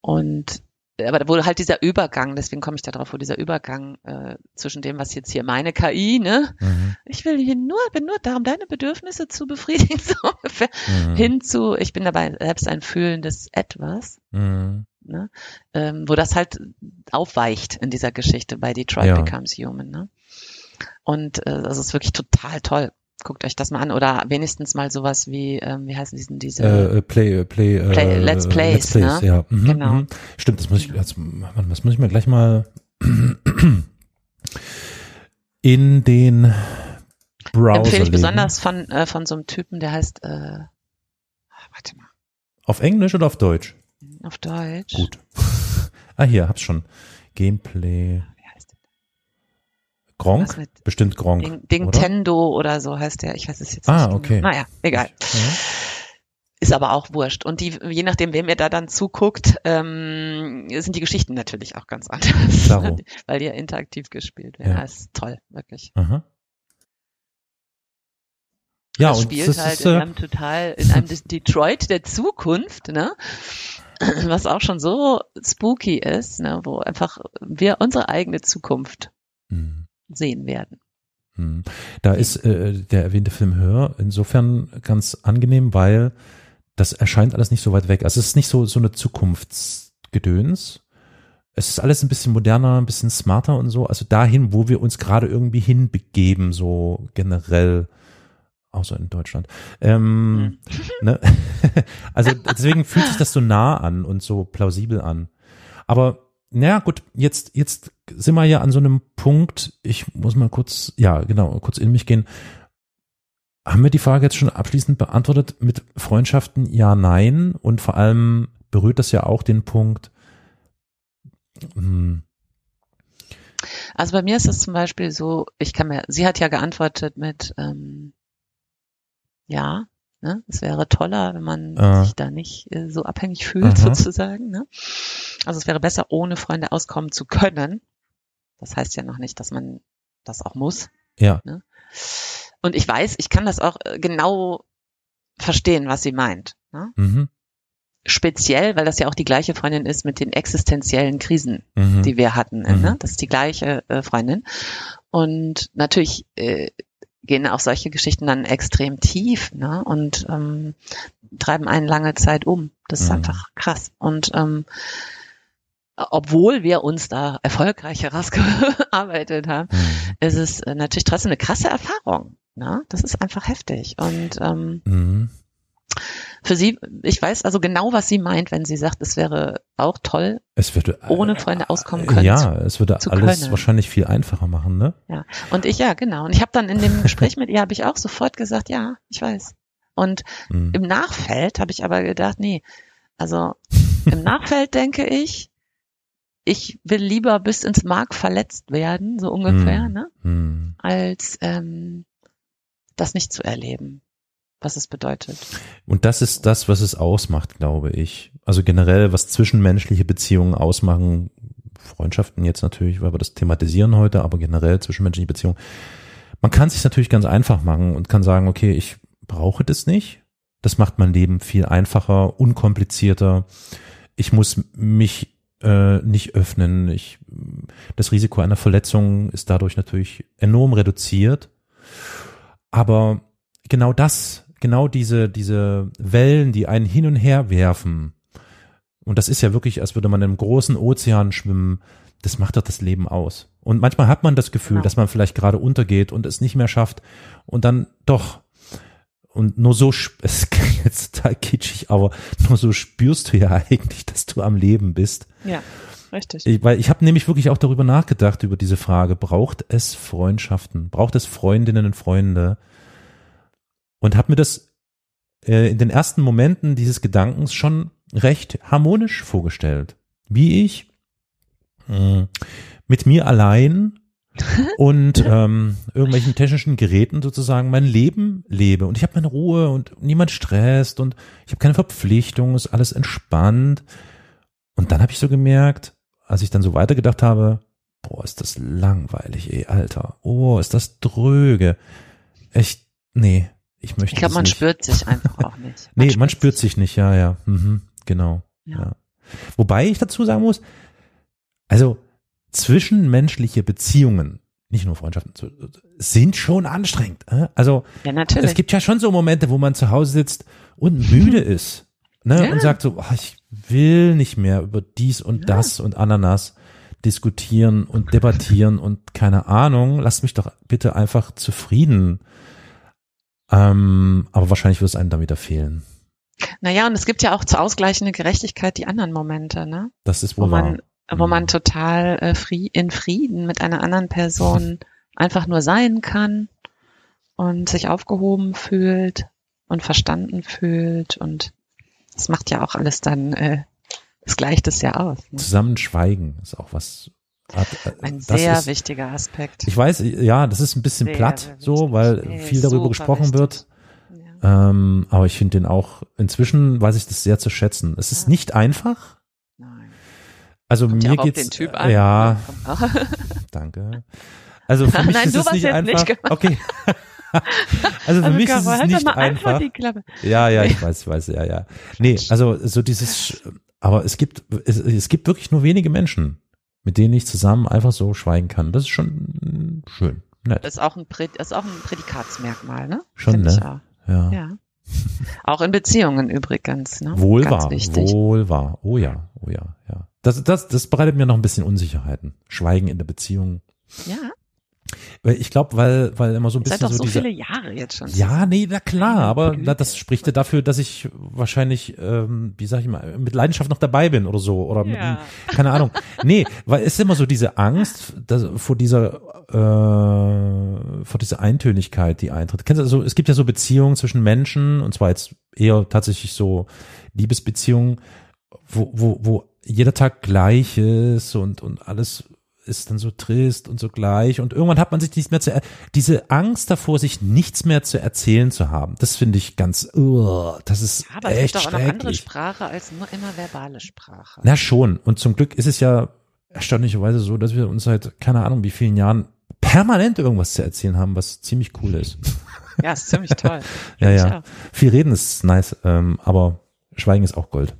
Und aber wo halt dieser Übergang, deswegen komme ich da drauf, wo dieser Übergang äh, zwischen dem, was jetzt hier meine KI, ne, Mhm. ich will hier nur, bin nur da, um deine Bedürfnisse zu befriedigen, so ungefähr, Mhm. hin zu, ich bin dabei selbst ein fühlendes Etwas, Mhm. ne, ähm, wo das halt aufweicht in dieser Geschichte bei Detroit Ja. Becomes Human, ne. Und äh, das ist wirklich total toll. Guckt euch das mal an oder wenigstens mal sowas wie, ähm, wie heißen diesen diese Äh, äh, Play, äh, Play, äh, Play- Let's Plays, Let's Plays, ne? ja. Mhm, Genau. mhm. Stimmt, das muss ich, Mann, das muss ich mir gleich mal in den Browser empfehle ich legen. besonders von, äh, von so einem Typen, der heißt, äh, warte mal, Auf Englisch oder auf Deutsch? auf Deutsch. Gut. ah, hier, hab's schon. Gameplay. Gronk? Bestimmt Gronk. Ding, oder? Dingtendo oder? so heißt der. Ich weiß es jetzt Ah, nicht. okay. Genau. Naja, egal. Ja. Ist aber auch wurscht. Und die, je nachdem, wem ihr da dann zuguckt, ähm, sind die Geschichten natürlich auch ganz anders. Klaro. Weil die ja interaktiv gespielt werden. Ja. Ja. ist toll, wirklich. Aha. Ja, das und spielt das halt ist, in äh, einem total, in einem Detroit der Zukunft, ne? Was auch schon so spooky ist, ne? Wo einfach wir unsere eigene Zukunft hm, sehen werden. hm. da ist äh, der erwähnte Film Hör insofern ganz angenehm, weil das erscheint alles nicht so weit weg. Also es ist nicht so, so eine Zukunftsgedöns. Es ist alles ein bisschen moderner, ein bisschen smarter und so. Also dahin, wo wir uns gerade irgendwie hinbegeben, so generell, außer in Deutschland. Ähm, ne? also deswegen fühlt sich das so nah an und so plausibel an. Aber naja, gut, jetzt, jetzt sind wir ja an so einem Punkt, ich muss mal kurz, ja, genau, kurz in mich gehen. Haben wir die Frage jetzt schon abschließend beantwortet mit Freundschaften? Ja, nein. Und vor allem berührt das ja auch den Punkt, hm, Also bei mir ist es zum Beispiel so, ich kann mir, sie hat ja geantwortet mit, ähm, ja, ne, es wäre toller, wenn man Ah. sich da nicht äh, so abhängig fühlt, Aha. sozusagen. Ne? Also es wäre besser, ohne Freunde auskommen zu können. Das heißt ja noch nicht, dass man das auch muss. ja, Und ich weiß, ich kann das auch äh, genau verstehen, was sie meint. Ne? mhm, Speziell, weil das ja auch die gleiche Freundin ist mit den existenziellen Krisen, mhm, die wir hatten. Mhm. Ne? Das ist die gleiche äh, Freundin. Und natürlich äh, gehen auch solche Geschichten dann extrem tief ne? und ähm, treiben einen lange Zeit um. Das ist Mhm. einfach krass. Und ähm, obwohl wir uns da erfolgreich herausgearbeitet haben, mhm, ist es natürlich trotzdem eine krasse Erfahrung. Ne? Das ist einfach heftig. Und ähm, mhm, für sie, ich weiß also genau, was sie meint, wenn sie sagt, es wäre auch toll, es würde, ohne Freunde auskommen können Ja, es würde alles können. wahrscheinlich viel einfacher machen, ne? Ja, und ich, ja, genau. Und ich habe dann in dem Gespräch mit ihr, habe ich auch sofort gesagt, ja, ich weiß. Und Mhm. im Nachfeld habe ich aber gedacht, nee, also im Nachfeld denke ich, ich will lieber bis ins Mark verletzt werden, so ungefähr, Mhm. ne, Mhm. als ähm, das nicht zu erleben, was es bedeutet. Und das ist das, was es ausmacht, glaube ich. Also generell, was zwischenmenschliche Beziehungen ausmachen, Freundschaften jetzt natürlich, weil wir das thematisieren heute, aber generell zwischenmenschliche Beziehungen. Man kann es sich natürlich ganz einfach machen und kann sagen, okay, ich brauche das nicht. Das macht mein Leben viel einfacher, unkomplizierter. Ich muss mich äh, nicht öffnen. Ich, das Risiko einer Verletzung ist dadurch natürlich enorm reduziert. Aber genau das, genau diese, diese Wellen, die einen hin und her werfen, und das ist ja wirklich, als würde man in einem großen Ozean schwimmen, das macht doch das Leben aus. Und manchmal hat man das Gefühl, Genau. dass man vielleicht gerade untergeht und es nicht mehr schafft und dann doch und nur so, es klingt jetzt total kitschig, aber nur so spürst du ja eigentlich, dass du am Leben bist. Ja, richtig. Ich, weil ich habe nämlich wirklich auch darüber nachgedacht, über diese Frage, braucht es Freundschaften, braucht es Freundinnen und Freunde? Und habe mir das äh, in den ersten Momenten dieses Gedankens schon recht harmonisch vorgestellt. Wie ich mh, mit mir allein und ähm, irgendwelchen technischen Geräten sozusagen mein Leben lebe und ich habe meine Ruhe und niemand stresst und ich habe keine Verpflichtungen, ist alles entspannt. Und dann habe ich so gemerkt, als ich dann so weitergedacht habe, boah, ist das langweilig, ey, Alter. Oh, ist das dröge. Echt, nee, ich möchte Ich glaube, man nicht. spürt sich einfach auch nicht. Nee, man spürt sich nicht, ja, ja. Mhm, genau. Ja. Ja. Wobei ich dazu sagen muss, also zwischenmenschliche Beziehungen, nicht nur Freundschaften, sind schon anstrengend. äh? Also Ja, es gibt ja schon so Momente, wo man zu Hause sitzt und müde ist ne? Ja. und sagt so, "Ah, ich will nicht mehr über dies und Ja. das und Ananas diskutieren und debattieren und keine Ahnung, lasst mich doch bitte einfach zufrieden. Ähm, aber wahrscheinlich wird es einem dann wieder fehlen. naja, und es gibt ja auch zur ausgleichende Gerechtigkeit die anderen Momente, ne? Das ist Wo wohl wahr. man, wo Mhm. man total äh, frie- in Frieden mit einer anderen Person einfach nur sein kann und sich aufgehoben fühlt und verstanden fühlt und das macht ja auch alles dann, äh, es gleicht es ja aus. Ne? Zusammen schweigen ist auch was. Hat, äh, Ein sehr ist, wichtiger Aspekt. Ich weiß, ja, das ist ein bisschen Sehr, platt, sehr so, weil Nee, viel darüber gesprochen wichtig. wird. Ja. Ähm, aber ich finde den auch, inzwischen weiß ich das sehr zu schätzen. Es ist Ja. nicht einfach. Nein. Also Kommt mir geht's, den Typ an. ja, danke. Also für mich Nein, ist es nicht einfach. nicht okay. also für Also mich Caro, ist es halt nicht mal einfach einfach. die Klappe. Ja, ja, ich weiß, ich weiß, ja, ja. Nee, also so dieses, aber es gibt, es, es gibt wirklich nur wenige Menschen, mit denen ich zusammen einfach so schweigen kann. Das ist schon schön, nett. ist auch ein, Prä ist auch ein Prädikatsmerkmal, ne? Schon, Find ne? Auch. Ja. Ja. Auch in Beziehungen übrigens, ne? Wohl Ganz wahr, wichtig. wohl wahr. Oh ja, oh ja, ja. Das, das, das bereitet mir noch ein bisschen Unsicherheiten. Schweigen in der Beziehung. Ja, Ich glaube, weil, weil immer so ein ihr seid bisschen doch so so diese. viele Jahre jetzt schon. Ja, nee, na klar, aber na, das spricht ja dafür, dass ich wahrscheinlich, ähm, wie sag ich mal, mit Leidenschaft noch dabei bin oder so. Oder mit, Ja. keine Ahnung. Nee, weil es ist immer so diese Angst dass, vor dieser äh, vor dieser Eintönigkeit, die eintritt. Kennst du, also, es gibt ja so Beziehungen zwischen Menschen, und zwar jetzt eher tatsächlich so Liebesbeziehungen, wo, wo, wo jeder Tag gleich ist und, und alles ist dann so trist und so gleich und irgendwann hat man sich nichts mehr zu, diese Angst davor, sich nichts mehr zu erzählen zu haben, das finde ich ganz, uh, das ist Ja, aber es echt gibt doch auch noch andere. Sprache als nur immer verbale Sprache. Na schon. Und zum Glück ist es ja erstaunlicherweise so, dass wir uns seit keine Ahnung wie vielen Jahren permanent irgendwas zu erzählen haben, was ziemlich cool ist. Ja, ist ziemlich toll. Ja, ja. auch. Viel reden ist nice, ähm, aber Schweigen ist auch Gold.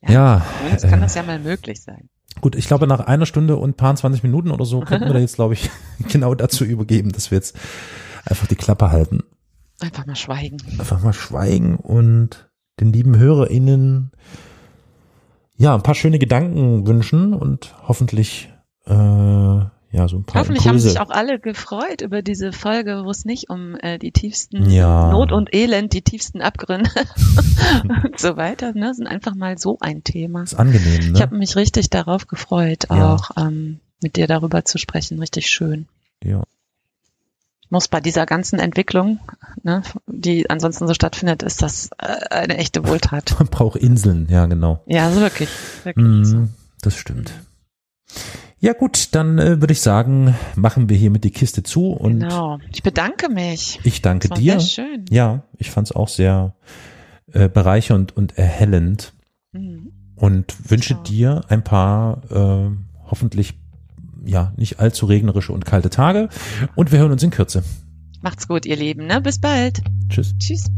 Ja, Zumindest kann das ja mal möglich sein. Gut, ich glaube nach einer Stunde und paar 20 Minuten oder so könnten wir da jetzt, glaube ich, genau dazu übergeben, dass wir jetzt einfach die Klappe halten. Einfach mal schweigen. einfach mal schweigen und den lieben HörerInnen ja ein paar schöne Gedanken wünschen und hoffentlich äh, ja so ein paar Hoffentlich haben Impulse. sich auch alle gefreut über diese Folge, wo es nicht um äh, die tiefsten Ja. Not und Elend, die tiefsten Abgründe und so weiter, ne, sind einfach mal so ein Thema. ist angenehm, Ich ne? habe mich richtig darauf gefreut, Ja. auch ähm, mit dir darüber zu sprechen. Richtig schön. Ja. Muss bei dieser ganzen Entwicklung, ne, die ansonsten so stattfindet, ist das äh, eine echte Wohltat. Man braucht Inseln, ja genau. Ja, also wirklich, wirklich. so. Mhm, das stimmt. Ja gut, dann äh, würde ich sagen, machen wir hiermit die Kiste zu und Genau. Ich bedanke mich. ich danke dir. Sehr schön. Ja, ich fand es auch sehr äh, bereichernd und erhellend. Mhm. und wünsche Ja. dir ein paar äh, hoffentlich ja nicht allzu regnerische und kalte Tage und wir hören uns in Kürze. Macht's gut, ihr Lieben. Ne? Bis bald. Tschüss. Tschüss.